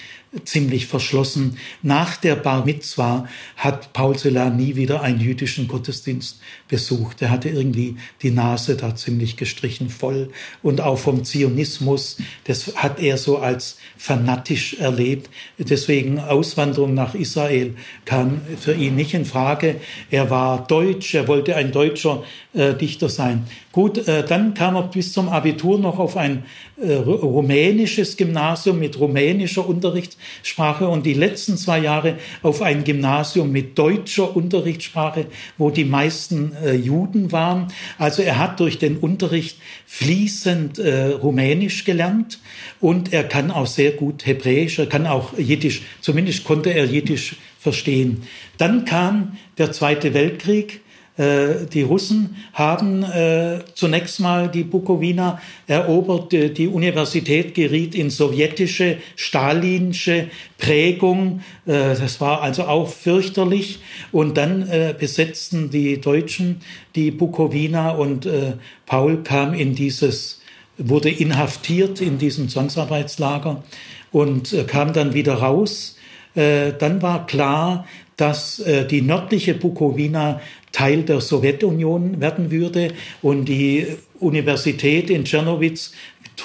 ziemlich verschlossen. Nach der Bar Mitzwa hat Paul Celan nie wieder einen jüdischen Gottesdienst besucht. Er hatte irgendwie die Nase da ziemlich gestrichen voll. Und auch vom Zionismus, das hat er so als fanatisch erlebt. Deswegen Auswanderung nach Israel kam für ihn nicht in Frage. Er war deutsch, er wollte ein deutscher äh, Dichter sein. Gut, äh, dann kam er bis zum Abitur noch auf ein äh, rumänisches Gymnasium mit rumänischer Unterrichtssprache und die letzten zwei Jahre auf ein Gymnasium mit deutscher Unterrichtssprache, wo die meisten äh, Juden waren. Also er hat durch den Unterricht fließend äh, Rumänisch gelernt und er kann auch sehr gut Hebräisch, er kann auch Jiddisch, zumindest konnte er Jiddisch verstehen. Dann kam der Zweite Weltkrieg die Russen haben äh, zunächst mal die Bukowina erobert. Die Universität geriet in sowjetische, stalinische Prägung. Äh, das war also auch fürchterlich. Und dann besetzten die Deutschen die Bukowina und Paul kam in dieses, wurde inhaftiert in diesem Zwangsarbeitslager und kam dann wieder raus. Dann war klar, dass die nördliche Bukowina Teil der Sowjetunion werden würde und die Universität in Tschernowitz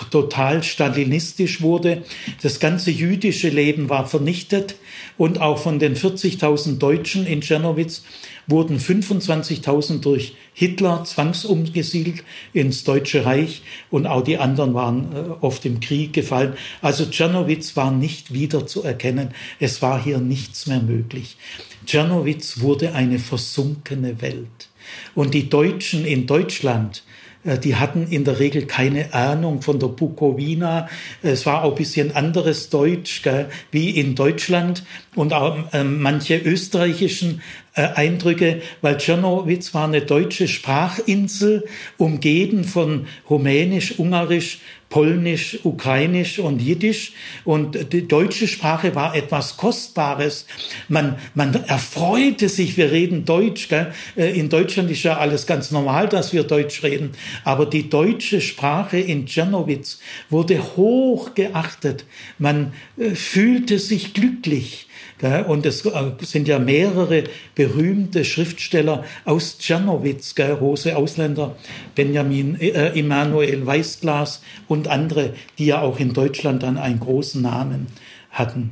total stalinistisch wurde. Das ganze jüdische Leben war vernichtet und auch von den 40.000 Deutschen in Tschernowitz wurden 25.000 durch Hitler zwangsumgesiedelt ins Deutsche Reich und auch die anderen waren äh, oft im Krieg gefallen. Also Tschernowitz war nicht wieder zu erkennen. Es war hier nichts mehr möglich. Tschernowitz wurde eine versunkene Welt. Und die Deutschen in Deutschland, äh, die hatten in der Regel keine Ahnung von der Bukowina. Es war auch ein bisschen anderes Deutsch gell, wie in Deutschland und auch äh, manche österreichischen äh, Eindrücke, weil Tschernowitz war eine deutsche Sprachinsel, umgeben von Rumänisch, Ungarisch, Polnisch, Ukrainisch und Jiddisch. Und die deutsche Sprache war etwas Kostbares. Man, man erfreute sich, wir reden Deutsch. Gell? Äh, in Deutschland ist ja alles ganz normal, dass wir Deutsch reden. Aber die deutsche Sprache in Tschernowitz wurde hoch geachtet. Man äh, fühlte sich glücklich. Und es äh, sind ja mehrere berühmte Schriftsteller aus Tschernowitz, große Ausländer, Benjamin äh, Emanuel Weißglas und andere, die ja auch in Deutschland dann einen großen Namen hatten.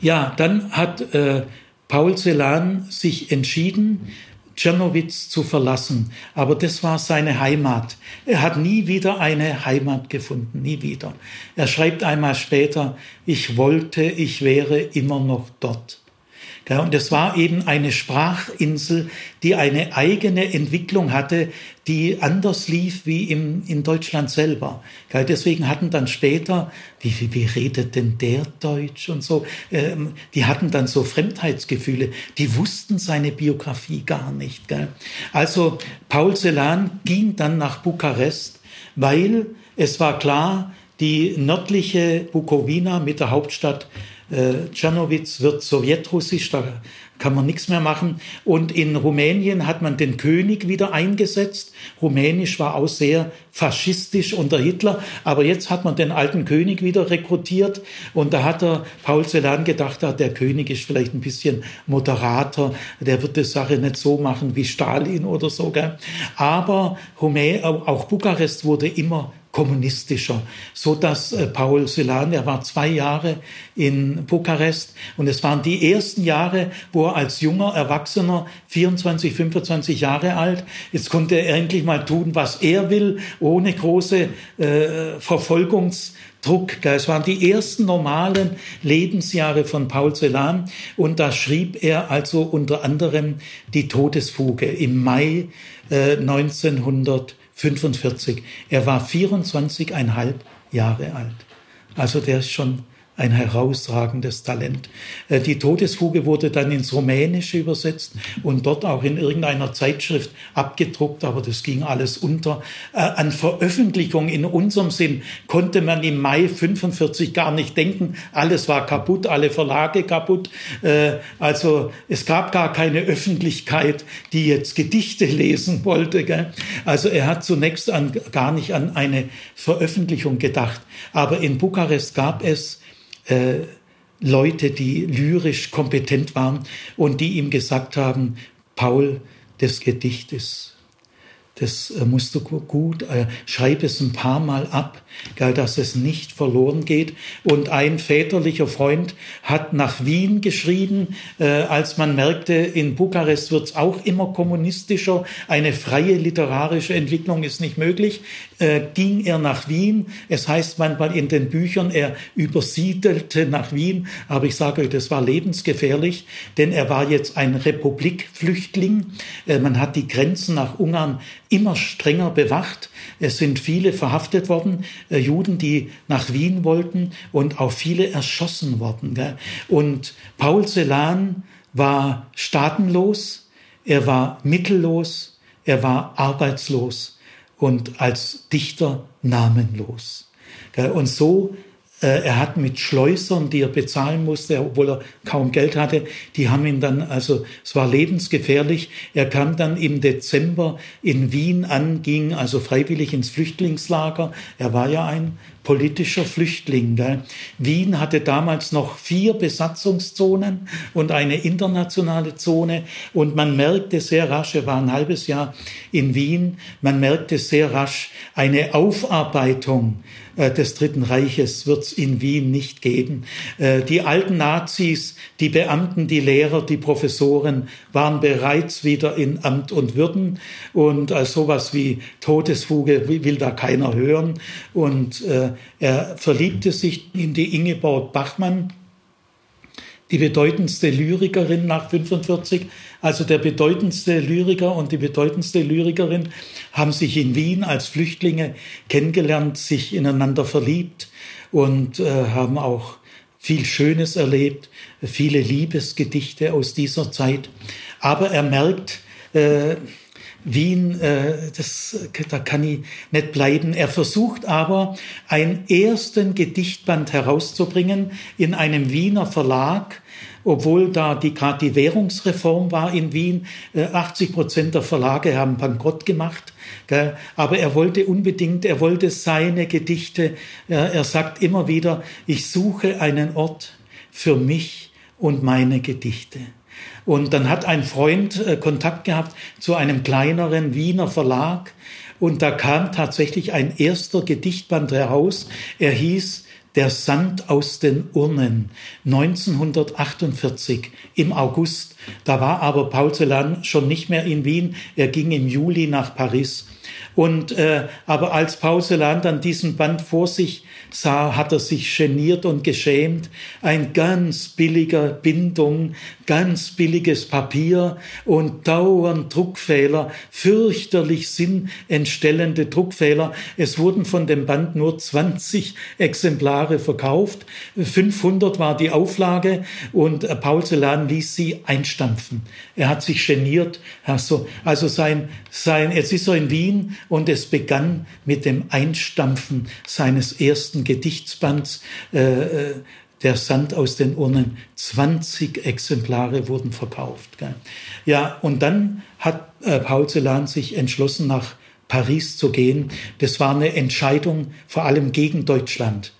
Ja, dann hat äh, Paul Celan sich entschieden, Tschernowitz zu verlassen. Aber das war seine Heimat. Er hat nie wieder eine Heimat gefunden, nie wieder. Er schreibt einmal später, ich wollte, ich wäre immer noch dort. Und es war eben eine Sprachinsel, die eine eigene Entwicklung hatte, die anders lief wie im, in Deutschland selber. Deswegen hatten dann später, wie, wie, wie redet denn der Deutsch und so, ähm, die hatten dann so Fremdheitsgefühle, die wussten seine Biografie gar nicht. Also Paul Celan ging dann nach Bukarest, weil es war klar, die nördliche Bukowina mit der Hauptstadt äh, Tschernowitz wird sowjetrussisch, da kann man nichts mehr machen. Und in Rumänien hat man den König wieder eingesetzt. Rumänisch war auch sehr faschistisch unter Hitler, aber jetzt hat man den alten König wieder rekrutiert und da hat der Paul Celan gedacht, der König ist vielleicht ein bisschen moderater, der wird die Sache nicht so machen wie Stalin oder so. Gell? Aber Rumä auch Bukarest wurde immer kommunistischer, so dass äh, Paul Celan, er war zwei Jahre in Bukarest und es waren die ersten Jahre, wo er als junger Erwachsener, 24, 25 Jahre alt, jetzt konnte er endlich mal tun, was er will, ohne große äh, Verfolgungsdruck. Es waren die ersten normalen Lebensjahre von Paul Celan und da schrieb er also unter anderem die Todesfuge im Mai äh, 1900 45. Er war 24,5 Jahre alt. Also der ist schon ein herausragendes Talent. Äh, die Todesfuge wurde dann ins Rumänische übersetzt und dort auch in irgendeiner Zeitschrift abgedruckt, aber das ging alles unter. Äh, an Veröffentlichung in unserem Sinn konnte man im Mai 45 gar nicht denken. Alles war kaputt, alle Verlage kaputt. Äh, also es gab gar keine Öffentlichkeit, die jetzt Gedichte lesen wollte. Also er hat zunächst an, gar nicht an eine Veröffentlichung gedacht. Aber in Bukarest gab es äh, Leute, die lyrisch kompetent waren und die ihm gesagt haben, Paul, das Gedicht ist das äh, musst du gut, äh, schreib es ein paar Mal ab, gell, dass es nicht verloren geht. Und ein väterlicher Freund hat nach Wien geschrieben, äh, als man merkte, in Bukarest wird es auch immer kommunistischer, eine freie literarische Entwicklung ist nicht möglich, äh, ging er nach Wien. Es heißt manchmal in den Büchern, er übersiedelte nach Wien, aber ich sage euch, das war lebensgefährlich, denn er war jetzt ein Republikflüchtling. Äh, man hat die Grenzen nach Ungarn immer strenger bewacht. Es sind viele verhaftet worden, äh, Juden, die nach Wien wollten und auch viele erschossen worden. Und Paul Celan war staatenlos, er war mittellos, er war arbeitslos und als Dichter namenlos. Und so äh, er hat mit Schleusern, die er bezahlen musste, obwohl er kaum Geld hatte, die haben ihn dann, also es war lebensgefährlich. Er kam dann im Dezember in Wien an, ging also freiwillig ins Flüchtlingslager. Er war ja ein politischer Flüchtling. Gell? Wien hatte damals noch vier Besatzungszonen und eine internationale Zone. Und man merkte sehr rasch, er war ein halbes Jahr in Wien, man merkte sehr rasch eine Aufarbeitung des Dritten Reiches wird es in Wien nicht geben. Äh, die alten Nazis, die Beamten, die Lehrer, die Professoren waren bereits wieder in Amt und Würden und äh, sowas wie Todesfuge will da keiner hören. Und er verliebte sich in die Ingeborg Bachmann, die bedeutendste Lyrikerin nach 45, also der bedeutendste Lyriker und die bedeutendste Lyrikerin haben sich in Wien als Flüchtlinge kennengelernt, sich ineinander verliebt und äh, haben auch viel Schönes erlebt, viele Liebesgedichte aus dieser Zeit. Aber er merkt, äh, Wien, äh, das, da kann ich nicht bleiben. Er versucht aber, einen ersten Gedichtband herauszubringen in einem Wiener Verlag, obwohl da die gerade die Währungsreform war in Wien. 80 äh, Prozent der Verlage haben Bankrott gemacht. Aber er wollte unbedingt, er wollte seine Gedichte. Er, er sagt immer wieder, ich suche einen Ort für mich und meine Gedichte. Und dann hat ein Freund äh, Kontakt gehabt zu einem kleineren Wiener Verlag und da kam tatsächlich ein erster Gedichtband heraus. Er hieß Der Sand aus den Urnen 1948 im August. Da war aber Paul Celan schon nicht mehr in Wien. Er ging im Juli nach Paris. Und äh, aber als Paul Celan dann diesen Band vor sich sah, hat er sich geniert und geschämt. Ein ganz billiger Bindung, ganz billiges Papier und dauernd Druckfehler, fürchterlich sinnentstellende Druckfehler. Es wurden von dem Band nur 20 Exemplare verkauft. 500 war die Auflage und äh, Paul Celan ließ sie einstampfen. Er hat sich geniert. Also, also sein, sein, jetzt ist er in Wien und es begann mit dem Einstampfen seines ersten Gedichtsbands. Äh, äh der Sand aus den Urnen. 20 Exemplare wurden verkauft. Gell. Ja, und dann hat äh, Paul Celan sich entschlossen, nach Paris zu gehen. Das war eine Entscheidung vor allem gegen Deutschland.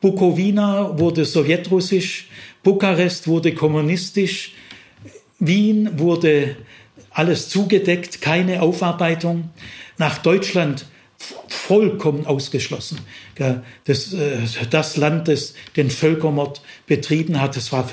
Bukowina wurde sowjetrussisch, Bukarest wurde kommunistisch, Wien wurde alles zugedeckt, keine Aufarbeitung nach Deutschland vollkommen ausgeschlossen. Das, äh, das Land, das den Völkermord betrieben hat, das war,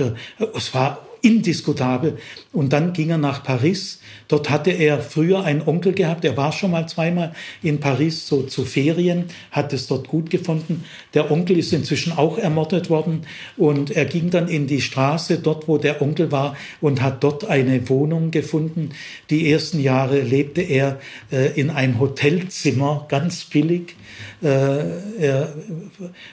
war indiskutabel. Und dann ging er nach Paris. Dort hatte er früher einen Onkel gehabt. Er war schon mal zweimal in Paris so zu Ferien, hat es dort gut gefunden. Der Onkel ist inzwischen auch ermordet worden und er ging dann in die Straße dort, wo der Onkel war und hat dort eine Wohnung gefunden. Die ersten Jahre lebte er äh, in ein Hotelzimmer, ganz billig. Äh, er,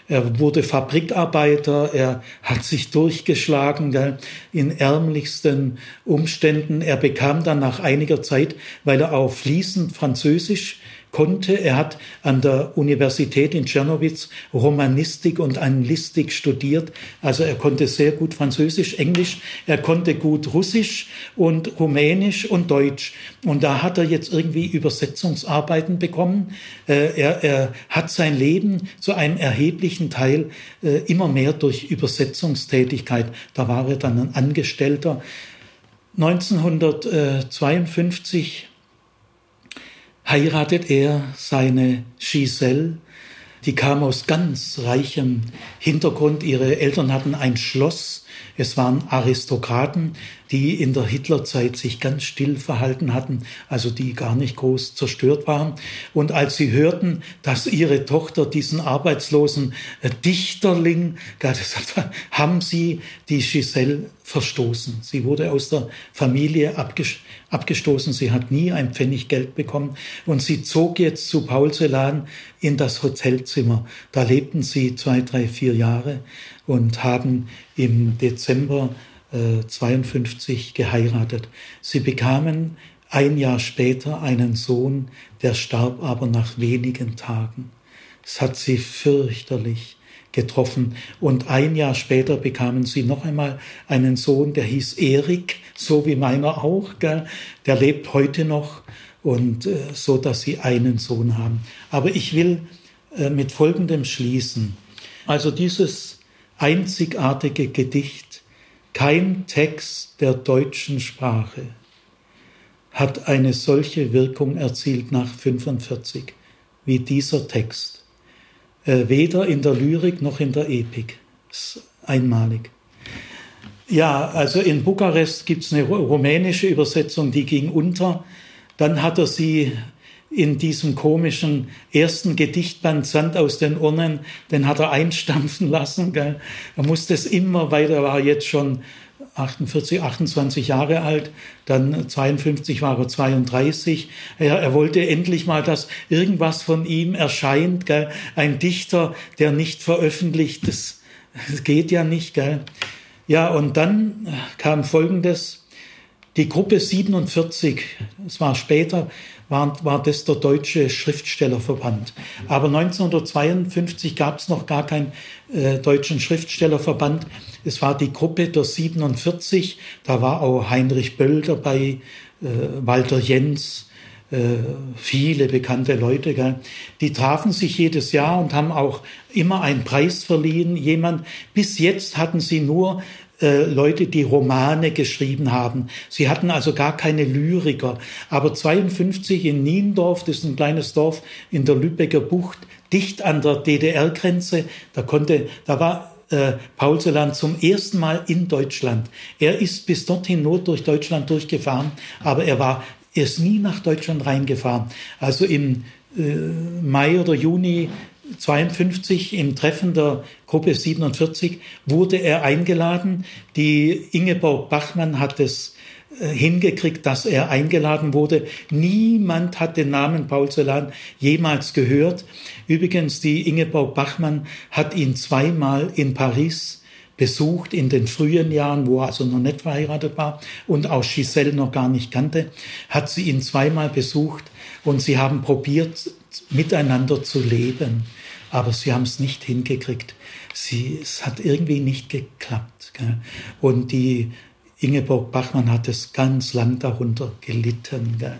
er wurde Fabrikarbeiter, er hat sich durchgeschlagen gell, in ärmlichsten Umständen. Er bekam dann nach einiger Zeit, weil er auch fließend Französisch konnte. Er hat an der Universität in Czernowitz Romanistik und Anglistik studiert. Also er konnte sehr gut Französisch, Englisch, er konnte gut Russisch und Rumänisch und Deutsch. Und da hat er jetzt irgendwie Übersetzungsarbeiten bekommen. Äh, er, er hat sein Leben zu einem erheblichen Teil äh, immer mehr durch Übersetzungstätigkeit. Da war er dann ein Angestellter. 1952 heiratet er seine Giselle. Die kam aus ganz reichem Hintergrund. Ihre Eltern hatten ein Schloss. Es waren Aristokraten, die in der Hitlerzeit sich ganz still verhalten hatten, also die gar nicht groß zerstört waren. Und als sie hörten, dass ihre Tochter diesen arbeitslosen äh, Dichterling, haben sie die Giselle verstoßen. Sie wurde aus der Familie abgestoßen. Sie hat nie ein Pfennig Geld bekommen. Und sie zog jetzt zu Paul Celan in das Hotelzimmer. Da lebten sie zwei, drei, vier Jahre und haben im Dezember 52 geheiratet. Sie bekamen ein Jahr später einen Sohn, der starb aber nach wenigen Tagen. Es hat sie fürchterlich getroffen. Und ein Jahr später bekamen sie noch einmal einen Sohn, der hieß Erik, so wie meiner auch. Gell? Der lebt heute noch und äh, so, dass sie einen Sohn haben. Aber ich will äh, mit folgendem schließen. Also dieses einzigartige Gedicht, kein Text der deutschen Sprache hat eine solche Wirkung erzielt nach 45 wie dieser Text. Äh, weder in der Lyrik noch in der Epik. Ist einmalig. Ja, also in Bukarest gibt es eine rumänische Übersetzung, die ging unter. Dann hat er sie in diesem komischen ersten Gedichtband Sand aus den Urnen, den hat er einstampfen lassen. Gell? Er musste es immer weiter, war jetzt schon 48, 28 Jahre alt, dann 52 war er 32. Er, er wollte endlich mal, dass irgendwas von ihm erscheint. Gell? Ein Dichter, der nicht veröffentlicht, das, das geht ja nicht. Gell? Ja, und dann kam Folgendes. Die Gruppe 47, es war später, war, war das der Deutsche Schriftstellerverband. Aber 1952 gab es noch gar keinen äh, Deutschen Schriftstellerverband. Es war die Gruppe der 47, da war auch Heinrich Böll dabei, äh, Walter Jens, äh, viele bekannte Leute. Gell? Die trafen sich jedes Jahr und haben auch immer einen Preis verliehen. Jemand, bis jetzt hatten sie nur äh, Leute, die Romane geschrieben haben. Sie hatten also gar keine Lyriker. Aber 52 in Niendorf, das ist ein kleines Dorf in der Lübecker Bucht, dicht an der DDR-Grenze, da konnte, da war äh, Paul Celan zum ersten Mal in Deutschland. Er ist bis dorthin nur durch Deutschland durchgefahren, aber er war er ist nie nach Deutschland reingefahren. Also im äh, Mai oder Juni 52 im Treffen der Gruppe 47 wurde er eingeladen. Die Ingeborg Bachmann hat es äh, hingekriegt, dass er eingeladen wurde. Niemand hat den Namen Paul Celan jemals gehört. Übrigens, die Ingeborg Bachmann hat ihn zweimal in Paris besucht in den frühen Jahren, wo er also noch nicht verheiratet war und auch Giselle noch gar nicht kannte, hat sie ihn zweimal besucht und sie haben probiert, miteinander zu leben. Aber sie haben es nicht hingekriegt. Sie, es hat irgendwie nicht geklappt. Gell? Und die Ingeborg Bachmann hat es ganz lang darunter gelitten. Gell?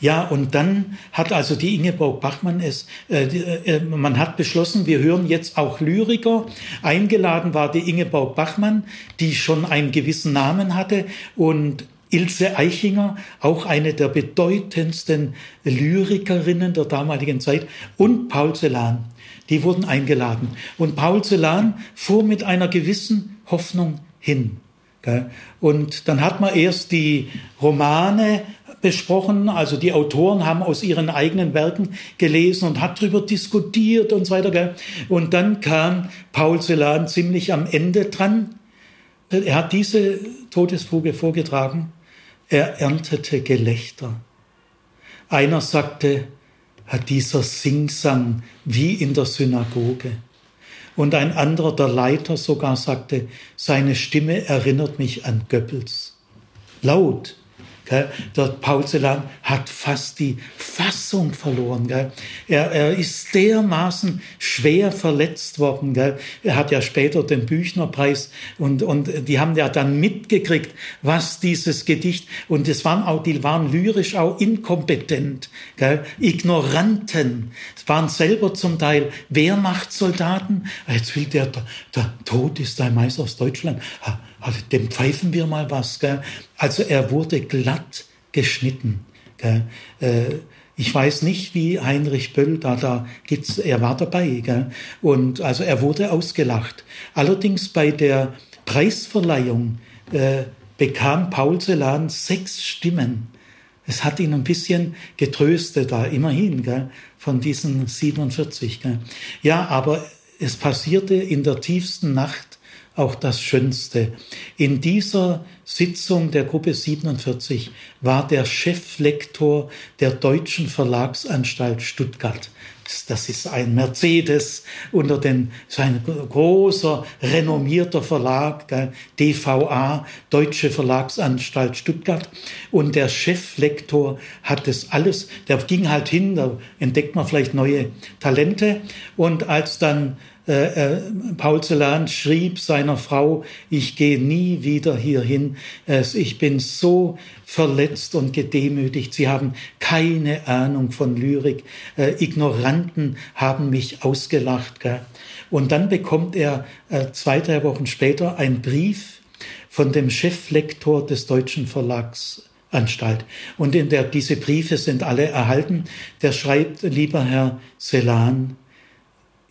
Ja, und dann hat also die Ingeborg Bachmann es, äh, die, äh, man hat beschlossen, wir hören jetzt auch Lyriker. Eingeladen war die Ingeborg Bachmann, die schon einen gewissen Namen hatte und Ilse Eichinger, auch eine der bedeutendsten Lyrikerinnen der damaligen Zeit, und Paul Celan. Die wurden eingeladen. Und Paul Celan fuhr mit einer gewissen Hoffnung hin. Und dann hat man erst die Romane besprochen, also die Autoren haben aus ihren eigenen Werken gelesen und hat darüber diskutiert und so weiter. Und dann kam Paul Celan ziemlich am Ende dran. Er hat diese Todesfuge vorgetragen er erntete Gelächter. Einer sagte, dieser Singsang wie in der Synagoge. Und ein anderer, der Leiter sogar sagte, seine Stimme erinnert mich an Goebbels. Laut, der Paul Celan hat fast die Fassung verloren. Gell? Er, er ist dermaßen schwer verletzt worden. Gell? Er hat ja später den Büchnerpreis und, und die haben ja dann mitgekriegt, was dieses Gedicht, und es waren auch, die waren lyrisch auch inkompetent, gell? Ignoranten. Es waren selber zum Teil Wehrmachtssoldaten. Jetzt will der, der, der Tod ist ein Meister aus Deutschland also dem pfeifen wir mal was. Gell? Also er wurde glatt geschnitten. Gell? Äh, ich weiß nicht, wie Heinrich Böll da, da gibt's, er war dabei, gell? und also er wurde ausgelacht. Allerdings bei der Preisverleihung äh, bekam Paul Celan sechs Stimmen. Es hat ihn ein bisschen getröstet da, immerhin, gell? von diesen 47. Gell? Ja, aber es passierte in der tiefsten Nacht auch das Schönste. In dieser Sitzung der Gruppe 47 war der Cheflektor der Deutschen Verlagsanstalt Stuttgart. Das ist ein Mercedes unter den, so ein großer, renommierter Verlag, DVA, Deutsche Verlagsanstalt Stuttgart. Und der Cheflektor hat das alles, der ging halt hin, da entdeckt man vielleicht neue Talente. Und als dann Äh, äh, Paul Celan schrieb seiner Frau, ich gehe nie wieder hierhin. Ich bin so verletzt und gedemütigt. Sie haben keine Ahnung von Lyrik. Äh, Ignoranten haben mich ausgelacht. Gell? Und dann bekommt er äh, zwei, drei Wochen später einen Brief von dem Cheflektor des Deutschen Verlags Anstalt. Und in der, diese Briefe sind alle erhalten. Der schreibt, lieber Herr Selan,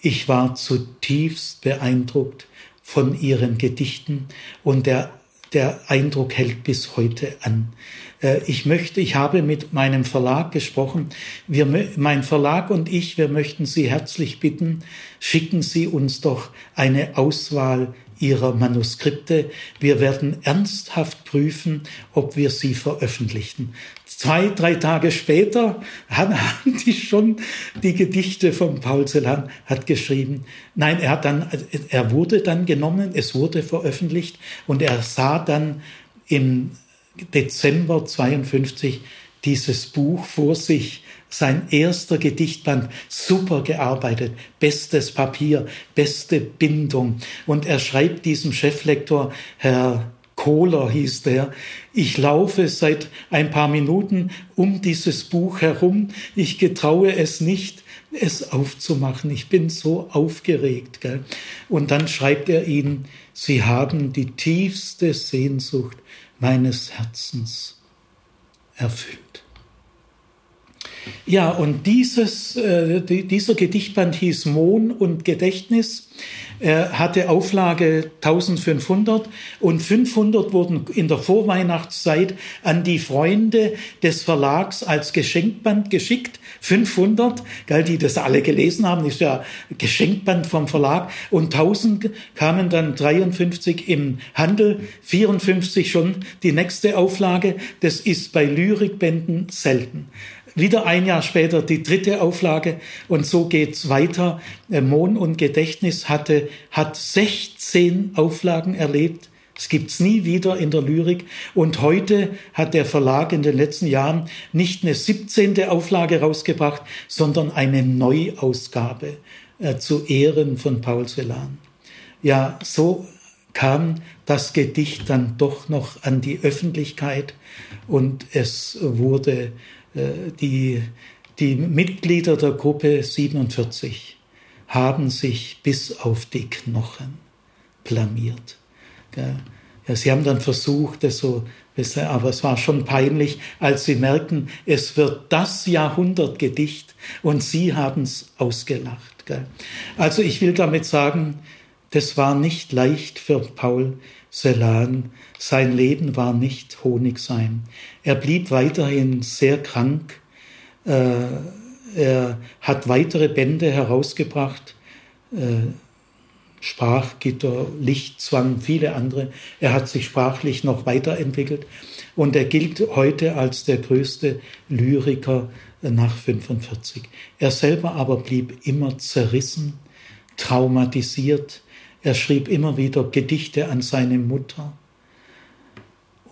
ich war zutiefst beeindruckt von Ihren Gedichten und der, der Eindruck hält bis heute an. Äh, ich möchte, ich habe mit meinem Verlag gesprochen. Wir, mein Verlag und ich, wir möchten Sie herzlich bitten, schicken Sie uns doch eine Auswahl ihrer Manuskripte. Wir werden ernsthaft prüfen, ob wir sie veröffentlichen. Zwei, drei Tage später haben die schon die Gedichte von Paul Celan hat geschrieben. Nein, er hat dann, er wurde dann genommen, es wurde veröffentlicht und er sah dann im Dezember 52 dieses Buch vor sich sein erster Gedichtband, super gearbeitet, bestes Papier, beste Bindung. Und er schreibt diesem Cheflektor, Herr Kohler hieß der, ich laufe seit ein paar Minuten um dieses Buch herum, ich getraue es nicht, es aufzumachen. Ich bin so aufgeregt. Gell? Und dann schreibt er ihnen, Sie haben die tiefste Sehnsucht meines Herzens erfüllt. Ja, und dieses, äh, dieser Gedichtband hieß Mohn und Gedächtnis. Er hatte Auflage 1500 und 500 wurden in der Vorweihnachtszeit an die Freunde des Verlags als Geschenkband geschickt. 500, gell, die das alle gelesen haben, ist ja Geschenkband vom Verlag. Und 1000 kamen dann 53 im Handel, 54 schon die nächste Auflage. Das ist bei Lyrikbänden selten. Wieder ein Jahr später die dritte Auflage und so geht's weiter. Äh, Mohn und Gedächtnis hatte, hat 16 Auflagen erlebt. Es gibt's nie wieder in der Lyrik. Und heute hat der Verlag in den letzten Jahren nicht eine 17. Auflage rausgebracht, sondern eine Neuausgabe äh, zu Ehren von Paul Celan. Ja, so kam das Gedicht dann doch noch an die Öffentlichkeit und es wurde die, die Mitglieder der Gruppe 47 haben sich bis auf die Knochen blamiert. Ja, sie haben dann versucht, es so, aber es war schon peinlich, als sie merkten, es wird das Jahrhundertgedicht und sie haben es ausgelacht. Also ich will damit sagen, das war nicht leicht für Paul Celan. Sein Leben war nicht Honigsein. Er blieb weiterhin sehr krank. Äh, er hat weitere Bände herausgebracht. Äh, Sprachgitter, Lichtzwang, viele andere. Er hat sich sprachlich noch weiterentwickelt und er gilt heute als der größte Lyriker nach 45. Er selber aber blieb immer zerrissen, traumatisiert, er schrieb immer wieder Gedichte an seine Mutter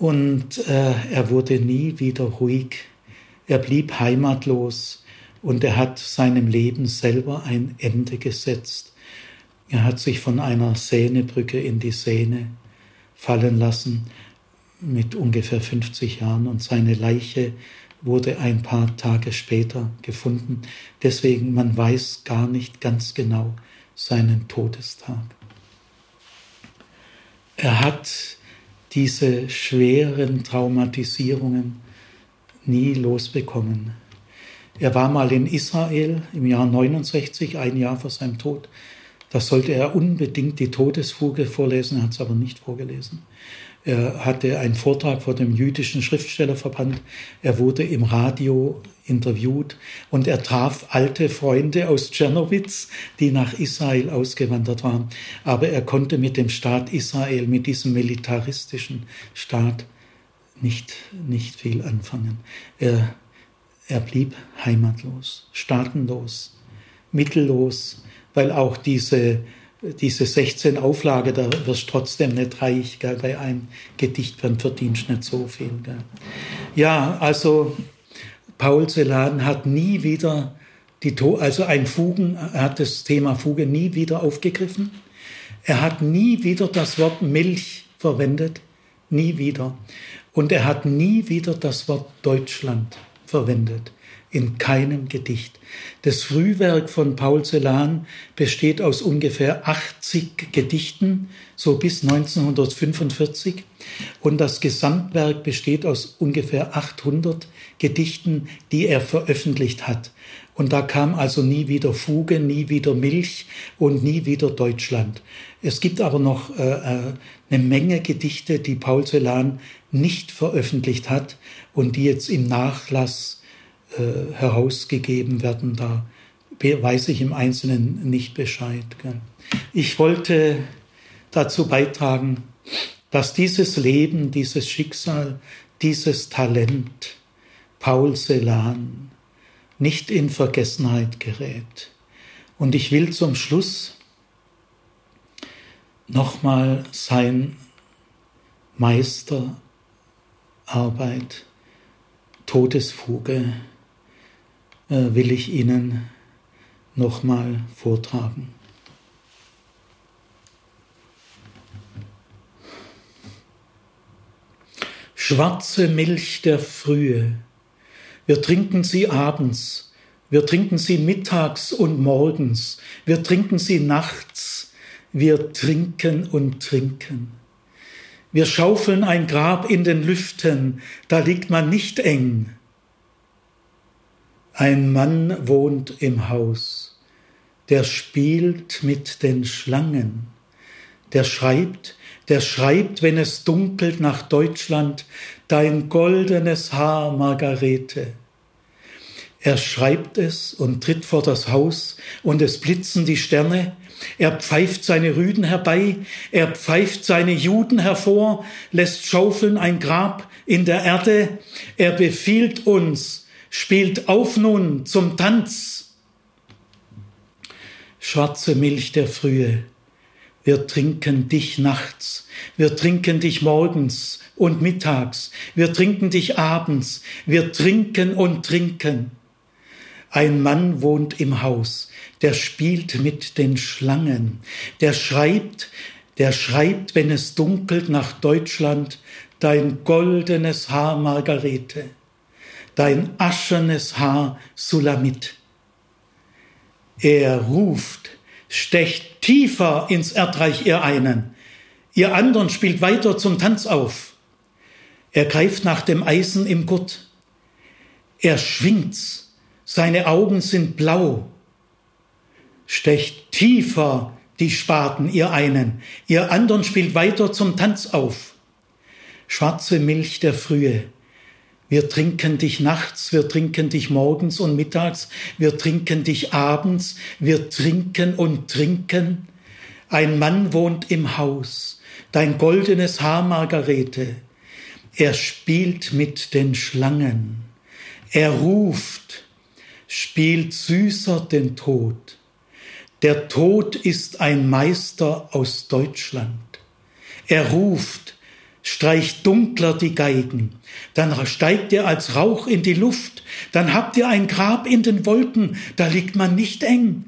und äh, er wurde nie wieder ruhig. Er blieb heimatlos und er hat seinem Leben selber ein Ende gesetzt. Er hat sich von einer Sehnebrücke in die Sehne fallen lassen mit ungefähr 50 Jahren und seine Leiche wurde ein paar Tage später gefunden. Deswegen, man weiß gar nicht ganz genau seinen Todestag. Er hat diese schweren Traumatisierungen nie losbekommen. Er war mal in Israel im Jahr 69, ein Jahr vor seinem Tod. Da sollte er unbedingt die Todesfuge vorlesen, er hat es aber nicht vorgelesen. Er hatte einen Vortrag vor dem jüdischen Schriftstellerverband. Er wurde im Radio interviewt und er traf alte Freunde aus Tschernowitz, die nach Israel ausgewandert waren. Aber er konnte mit dem Staat Israel, mit diesem militaristischen Staat nicht, nicht viel anfangen. Er, er blieb heimatlos, staatenlos, mittellos, weil auch diese diese 16 Auflage, da wirst du trotzdem nicht reich, gell? bei einem Gedichtband verdienst du nicht so viel. Gell? Ja, also Paul Celan hat nie wieder Die, also ein Fugen, er hat das Thema Fuge nie wieder aufgegriffen. Er hat nie wieder das Wort Milch verwendet. Nie wieder. Und er hat nie wieder das Wort Deutschland verwendet in keinem Gedicht. Das Frühwerk von Paul Celan besteht aus ungefähr 80 Gedichten, so bis 1945. Und das Gesamtwerk besteht aus ungefähr 800 Gedichten, die er veröffentlicht hat. Und da kam also nie wieder Fuge, nie wieder Milch und nie wieder Deutschland. Es gibt aber noch äh, äh eine Menge Gedichte, die Paul Celan nicht veröffentlicht hat und die jetzt im Nachlass äh, herausgegeben werden. Da weiß ich im Einzelnen nicht Bescheid. Ich wollte dazu beitragen, dass dieses Leben, dieses Schicksal, dieses Talent Paul Celan nicht in Vergessenheit gerät. Und ich will zum Schluss nochmal sein Meisterarbeit, Todesfuge, will ich Ihnen nochmal vortragen. Schwarze Milch der Frühe, wir trinken sie abends, wir trinken sie mittags und morgens, wir trinken sie nachts, wir trinken und trinken. Wir schaufeln ein Grab in den Lüften, da liegt man nicht eng, ein Mann wohnt im Haus, der spielt mit den Schlangen, der schreibt, der schreibt, wenn es dunkelt nach Deutschland, dein goldenes Haar, Margarete. Er schreibt es und tritt vor das Haus, und es blitzen die Sterne. Er pfeift seine Rüden herbei, er pfeift seine Juden hervor, lässt schaufeln ein Grab in der Erde. Er befiehlt uns, spielt auf nun zum Tanz. Schwarze Milch der Frühe, wir trinken dich nachts, wir trinken dich morgens und mittags, wir trinken dich abends, wir trinken und trinken. Ein Mann wohnt im Haus, der spielt mit den Schlangen, der schreibt, der schreibt, wenn es dunkelt nach Deutschland, dein goldenes Haar Margarete dein aschenes Haar Sulamit. Er ruft, stecht tiefer ins Erdreich ihr einen, ihr anderen spielt weiter zum Tanz auf. Er greift nach dem Eisen im Gurt, er schwingt's, seine Augen sind blau, stecht tiefer die Spaten ihr einen, ihr anderen spielt weiter zum Tanz auf. Schwarze Milch der Frühe, wir trinken dich nachts, wir trinken dich morgens und mittags, wir trinken dich abends, wir trinken und trinken. Ein Mann wohnt im Haus, dein goldenes Haar, Margarete. Er spielt mit den Schlangen. Er ruft, spielt süßer den Tod. Der Tod ist ein Meister aus Deutschland. Er ruft, streicht dunkler die Geigen, dann steigt ihr als Rauch in die Luft, dann habt ihr ein Grab in den Wolken, da liegt man nicht eng.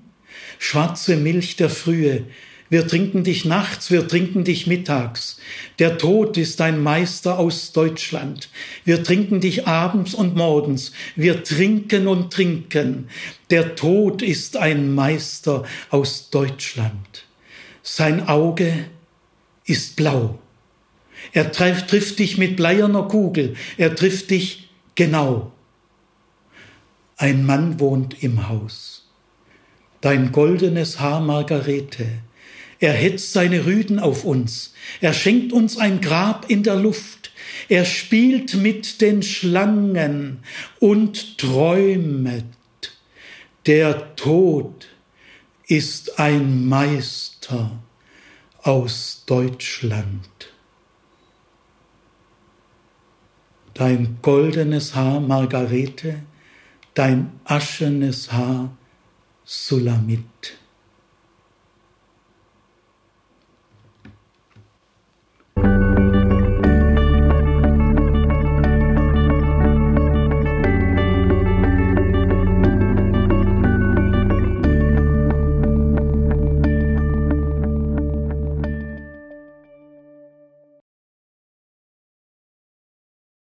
Schwarze Milch der Frühe, wir trinken dich nachts, wir trinken dich mittags. Der Tod ist ein Meister aus Deutschland. Wir trinken dich abends und morgens. Wir trinken und trinken. Der Tod ist ein Meister aus Deutschland. Sein Auge ist blau. Er trifft, trifft dich mit bleierner Kugel. Er trifft dich genau. Ein Mann wohnt im Haus. Dein goldenes Haar, Margarete. Er hetzt seine Rüden auf uns. Er schenkt uns ein Grab in der Luft. Er spielt mit den Schlangen und träumet. Der Tod ist ein Meister aus Deutschland. Dein goldenes Haar Margarete, dein aschenes Haar Sulamit.